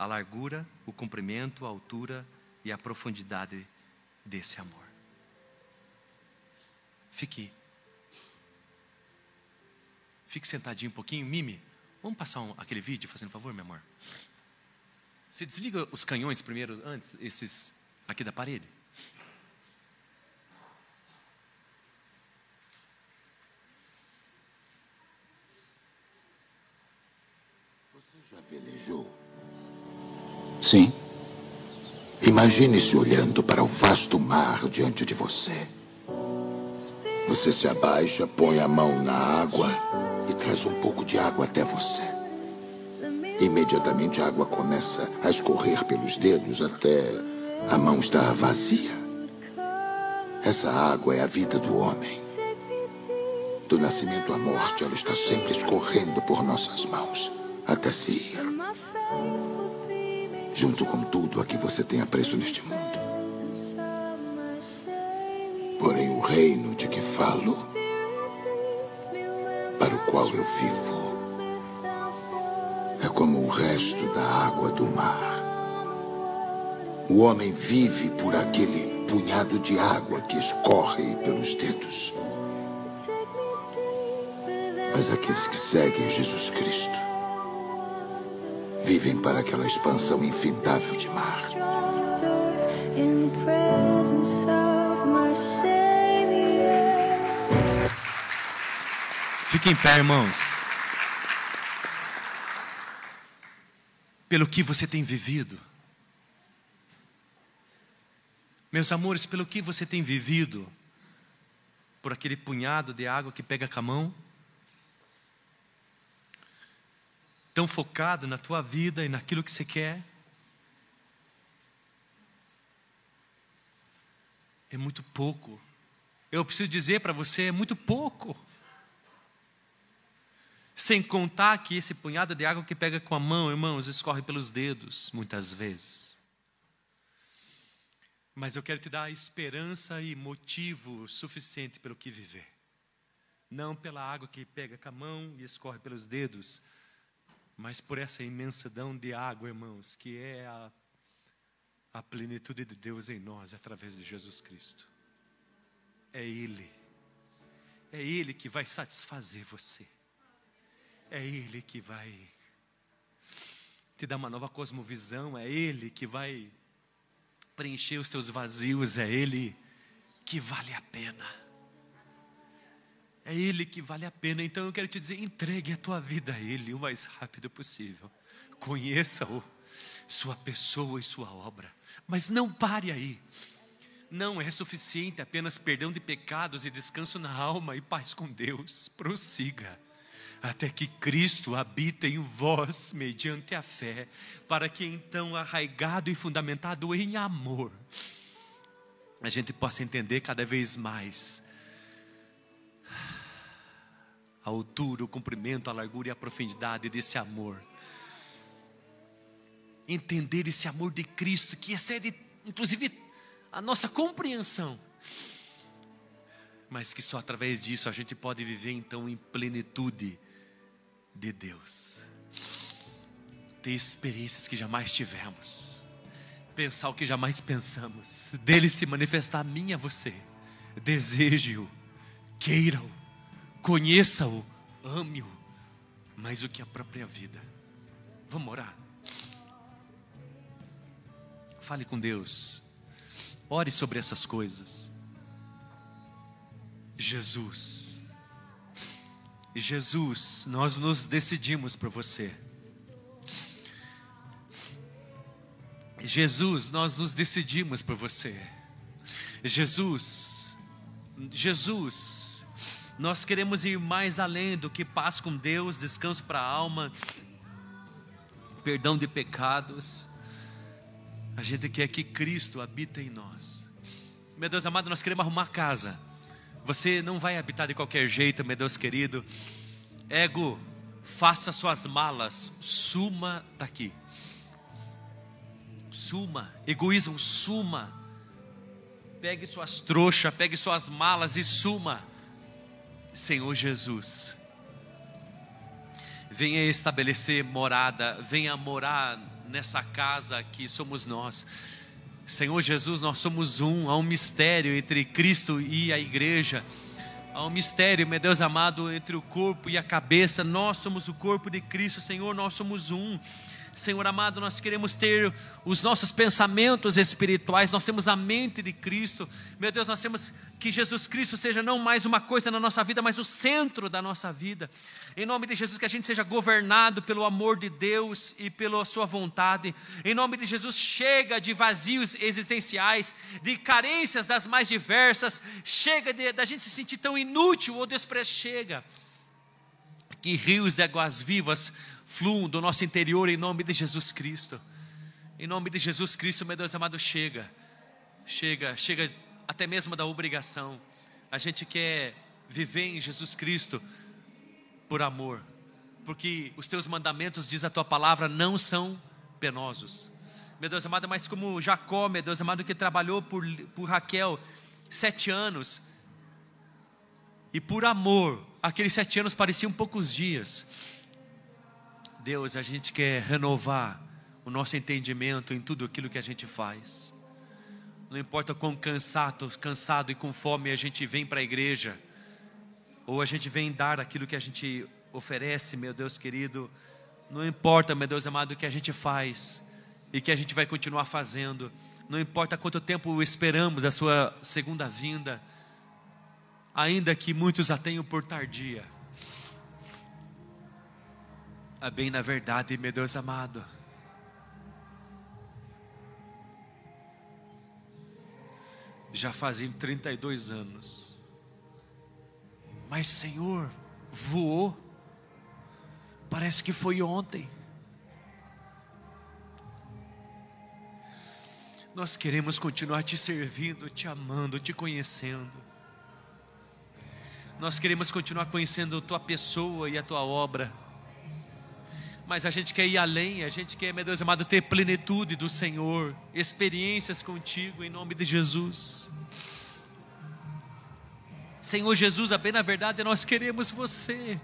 a largura, o comprimento, a altura e a profundidade desse amor. Fique. Fique sentadinho um pouquinho, mime. Vamos passar um, aquele vídeo, fazendo favor, meu amor. Você desliga os canhões primeiro, antes, esses aqui da parede. Você já velejou? Sim. Imagine-se olhando para o vasto mar diante de você. Você se abaixa, põe a mão na água e traz um pouco de água até você. Imediatamente a água começa a escorrer pelos dedos até a mão estar vazia. Essa água é a vida do homem. Do nascimento à morte, ela está sempre escorrendo por nossas mãos até se ir junto com tudo a que você tem apreço neste mundo. Porém, o reino de que falo, para o qual eu vivo, é como o resto da água do mar. O homem vive por aquele punhado de água que escorre pelos dedos. Mas aqueles que seguem Jesus Cristo vivem para aquela expansão infindável de mar. Fiquem em pé, irmãos. Pelo que você tem vivido. Meus amores, pelo que você tem vivido. Por aquele punhado de água que pega com a mão. Tão focado na tua vida e naquilo que você quer. É muito pouco. Eu preciso dizer para você, é muito pouco. Sem contar que esse punhado de água que pega com a mão, irmãos, escorre pelos dedos, muitas vezes. Mas eu quero te dar esperança e motivo suficiente pelo que viver. Não pela água que pega com a mão e escorre pelos dedos, mas por essa imensidão de água, irmãos, que é a, a plenitude de Deus em nós através de Jesus Cristo. É Ele, é Ele que vai satisfazer você, É Ele que vai te dar uma nova cosmovisão, é Ele que vai preencher os teus vazios, é Ele que vale a pena. É Ele que vale a pena. Então eu quero te dizer: entregue a tua vida a Ele o mais rápido possível. Conheça-o, sua pessoa e sua obra. Mas não pare aí. Não é suficiente apenas perdão de pecados e descanso na alma e paz com Deus. Prossiga até que Cristo habita em vós mediante a fé, para que então, arraigado e fundamentado em amor, a gente possa entender cada vez mais a altura, o comprimento, a largura e a profundidade desse amor. Entender esse amor de Cristo que excede, inclusive, a nossa compreensão. Mas que só através disso a gente pode viver então em plenitude de Deus. Ter experiências que jamais tivemos. Pensar o que jamais pensamos. Dele se manifestar a mim e a você. Deseje-o, queira-o, conheça-o, ame-o, mais do que a própria vida. Vamos orar. Fale com Deus. Ore sobre essas coisas. Jesus Jesus, nós nos decidimos por você. Jesus, nós nos decidimos por você. Jesus, Jesus, nós queremos ir mais além do que paz com Deus, descanso para a alma, perdão de pecados. A gente quer que Cristo habita em nós. Meu Deus amado, nós queremos arrumar casa. Você não vai habitar de qualquer jeito, meu Deus querido. Ego, faça suas malas, suma daqui. Suma, egoísmo, suma. Pegue suas trouxas, pegue suas malas e suma. Senhor Jesus, venha estabelecer morada, venha morar nessa casa que somos nós. Senhor Jesus, nós somos um, há um mistério entre Cristo e a igreja. Há um mistério, meu Deus amado, entre o corpo e a cabeça. Nós somos o corpo de Cristo, Senhor, nós somos um. Senhor amado, nós queremos ter os nossos pensamentos espirituais, nós temos a mente de Cristo. Meu Deus, nós temos que Jesus Cristo seja não mais uma coisa na nossa vida, mas o centro da nossa vida. Em nome de Jesus, que a gente seja governado pelo amor de Deus e pela Sua vontade. Em nome de Jesus, chega de vazios existenciais, de carências das mais diversas. Chega da gente se sentir tão inútil, ou Deus, chega. Que rios de águas vivas fluam do nosso interior em nome de Jesus Cristo. Em nome de Jesus Cristo, meu Deus amado, chega. Chega, chega até mesmo da obrigação. A gente quer viver em Jesus Cristo por amor, porque os teus mandamentos, diz a tua palavra, não são penosos. Meu Deus amado, mas como Jacó, meu Deus amado, que trabalhou por, por Raquel sete anos, e por amor, aqueles sete anos pareciam poucos dias. Deus, a gente quer renovar o nosso entendimento em tudo aquilo que a gente faz. Não importa quão cansado, cansado e com fome a gente vem para a igreja, ou a gente vem dar aquilo que a gente oferece, meu Deus querido. Não importa, meu Deus amado, o que a gente faz e que a gente vai continuar fazendo. Não importa quanto tempo esperamos a sua segunda vinda, ainda que muitos a tenham por tardia. A bem na verdade, meu Deus amado, já fazem 32 anos. Mas, Senhor, voou. Parece que foi ontem. Nós queremos continuar te servindo, te amando, te conhecendo. Nós queremos continuar conhecendo a tua pessoa e a tua obra mas a gente quer ir além, a gente quer, meu Deus amado, ter plenitude do Senhor, experiências contigo, em nome de Jesus. Senhor Jesus, a bem na verdade nós queremos você.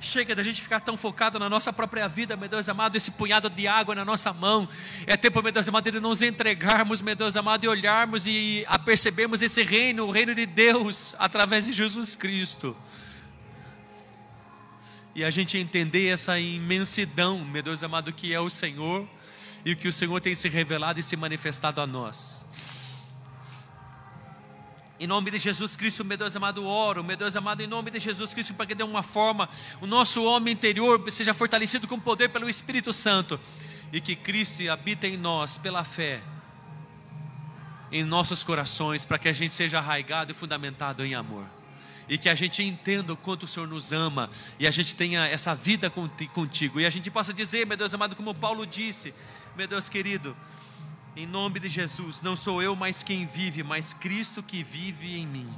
Chega da gente ficar tão focado na nossa própria vida, meu Deus amado, esse punhado de água na nossa mão. É tempo, meu Deus amado, de nos entregarmos, meu Deus amado, e olharmos e apercebermos esse reino, o reino de Deus, através de Jesus Cristo. E a gente entender essa imensidão, meu Deus amado, que é o Senhor e o que o Senhor tem se revelado e se manifestado a nós. Em nome de Jesus Cristo, meu Deus amado, oro, meu Deus amado, em nome de Jesus Cristo, para que dê uma forma, o nosso homem interior seja fortalecido com poder pelo Espírito Santo e que Cristo habita em nós pela fé, em nossos corações, para que a gente seja arraigado e fundamentado em amor e que a gente entenda o quanto o Senhor nos ama e a gente tenha essa vida contigo e a gente possa dizer, meu Deus amado, como Paulo disse, meu Deus querido, em nome de Jesus, não sou eu mais quem vive, mas Cristo que vive em mim.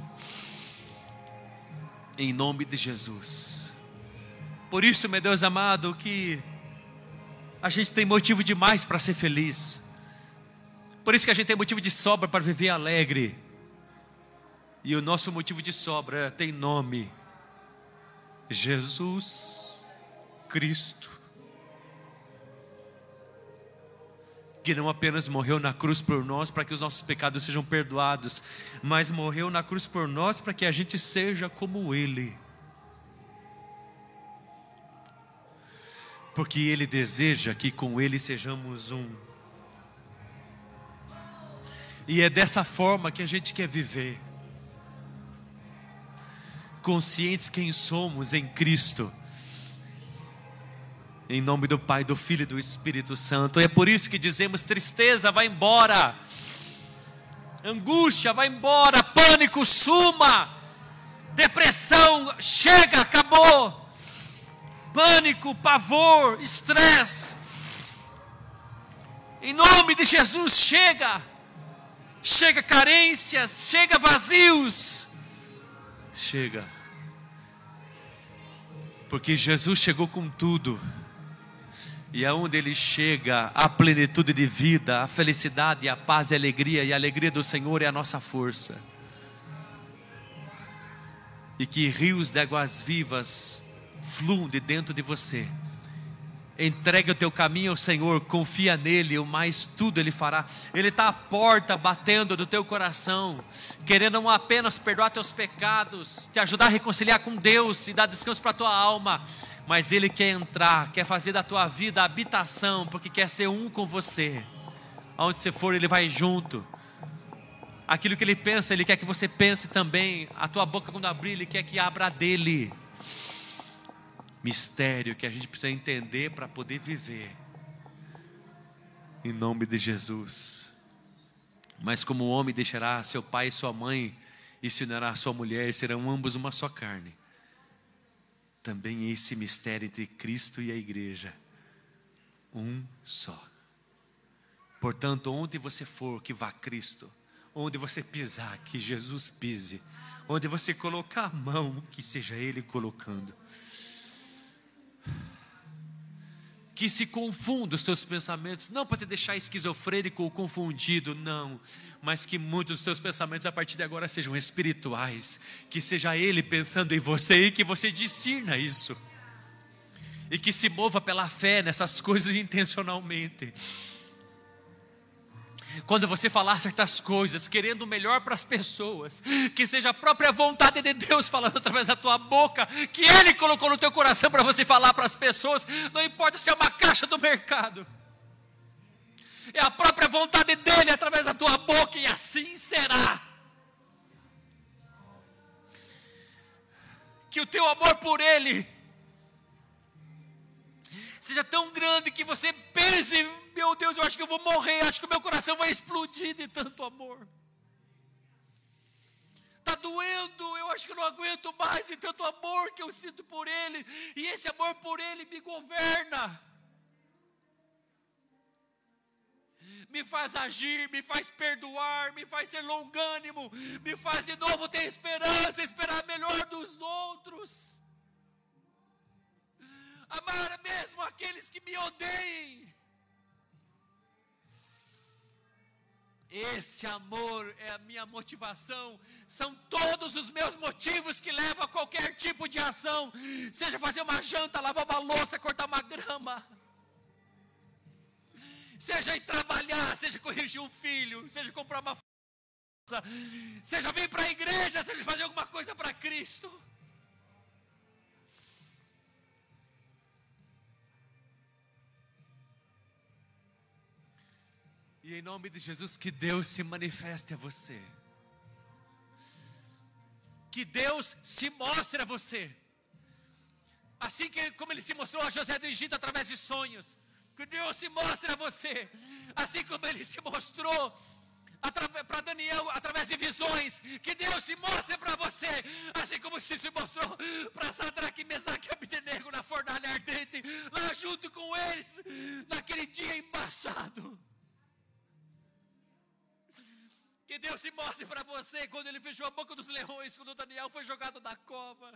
Em nome de Jesus. Por isso, meu Deus amado, que a gente tem motivo demais para ser feliz. Por isso que a gente tem motivo de sobra para viver alegre. E o nosso motivo de sobra tem nome: Jesus Cristo. que não apenas morreu na cruz por nós para que os nossos pecados sejam perdoados, mas morreu na cruz por nós para que a gente seja como Ele. Porque Ele deseja que com Ele sejamos um. E é dessa forma que a gente quer viver, conscientes quem somos em Cristo em nome do Pai, do Filho e do Espírito Santo. E é por isso que dizemos: tristeza, vai embora. Angústia, vai embora. Pânico, suma. Depressão, chega, acabou. Pânico, pavor, estresse. Em nome de Jesus, chega. Chega carências, chega vazios. Chega. Porque Jesus chegou com tudo e aonde ele chega, a plenitude de vida, a felicidade, a paz e a alegria, e a alegria do Senhor é a nossa força. E que rios de águas vivas fluam de dentro de você Entregue o teu caminho ao Senhor, confia nele, o mais tudo ele fará. Ele está à porta batendo do teu coração, querendo não apenas perdoar teus pecados, te ajudar a reconciliar com Deus e dar descanso para a tua alma, mas ele quer entrar, quer fazer da tua vida habitação, porque quer ser um com você. Aonde você for, ele vai junto. Aquilo que ele pensa, ele quer que você pense também. A tua boca quando abrir, ele quer que abra dele mistério que a gente precisa entender para poder viver. Em nome de Jesus. Mas como o homem deixará seu pai e sua mãe e se unirá a sua mulher, serão ambos uma só carne. Também esse mistério entre Cristo e a igreja, um só. Portanto, onde você for, que vá Cristo. Onde você pisar, que Jesus pise. Onde você colocar a mão, que seja Ele colocando que se confunda os teus pensamentos, não para te deixar esquizofrênico ou confundido, não, mas que muitos dos teus pensamentos a partir de agora sejam espirituais, que seja Ele pensando em você e que você discirna isso, e que se mova pela fé nessas coisas intencionalmente quando você falar certas coisas, querendo o melhor para as pessoas, que seja a própria vontade de Deus falando através da tua boca, que Ele colocou no teu coração para você falar para as pessoas, não importa se é uma caixa do mercado, é a própria vontade dEle através da tua boca, e assim será. Que o teu amor por Ele seja tão grande que você pense meu Deus, eu acho que eu vou morrer, acho que o meu coração vai explodir de tanto amor. Está doendo, eu acho que eu não aguento mais de tanto amor que eu sinto por Ele, e esse amor por Ele me governa. me faz agir, me faz perdoar, me faz ser longânimo, me faz de novo ter esperança, esperar melhor dos outros, amar mesmo aqueles que me odeiem. Esse amor é a minha motivação, são todos os meus motivos que levam a qualquer tipo de ação, seja fazer uma janta, lavar uma louça, cortar uma grama, seja ir trabalhar, seja corrigir um filho, seja comprar uma seja vir para a igreja, seja fazer alguma coisa para Cristo. E em nome de Jesus, que Deus se manifeste a você. Que Deus se mostre a você. Assim que como ele se mostrou a José do Egito através de sonhos. Que Deus se mostre a você. Assim como ele se mostrou para Daniel através de visões. Que Deus se mostre para você, assim como se se mostrou para Sadraque, Mesaque e Abdenego na fornalha ardente, lá junto com eles, naquele dia embaçado. Que Deus se mostre para você quando ele fechou a boca dos leões, quando Daniel foi jogado da cova.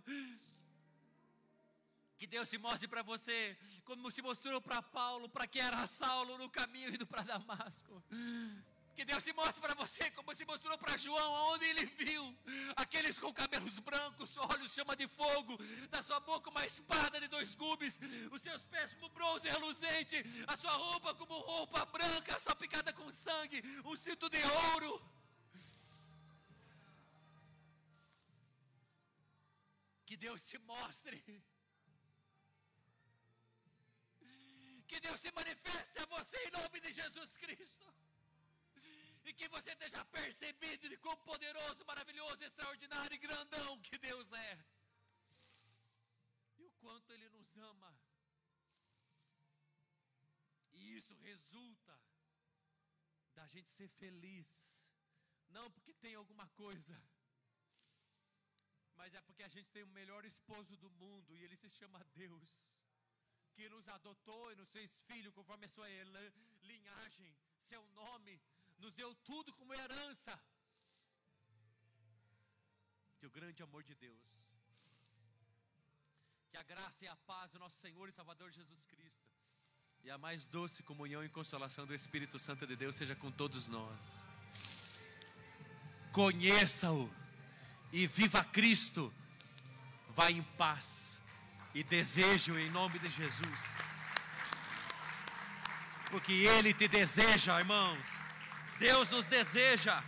Que Deus se mostre para você, como se mostrou para Paulo, para que era Saulo no caminho indo para Damasco. Que Deus se mostre para você como se mostrou para João, onde ele viu aqueles com cabelos brancos, olhos chama de fogo, da sua boca uma espada de dois gumes, os seus pés como bronze reluzente, a sua roupa como roupa branca, só picada com sangue, um cinto de ouro. Que Deus se mostre. Que Deus se manifeste a você em nome de Jesus Cristo e que você esteja percebido de quão poderoso, maravilhoso, extraordinário e grandão que Deus é. E o quanto Ele nos ama. E isso resulta da gente ser feliz. Não porque tem alguma coisa, mas é porque a gente tem o melhor esposo do mundo e ele se chama Deus, que nos adotou e nos fez filho conforme a sua linhagem, seu nome nos deu tudo como herança. Que o grande amor de Deus, que a graça e a paz do nosso Senhor e Salvador Jesus Cristo, e a mais doce comunhão e consolação do Espírito Santo de Deus seja com todos nós. Conheça-o e viva Cristo. Vá em paz e desejo em nome de Jesus. Porque Ele te deseja, irmãos. Deus nos deseja.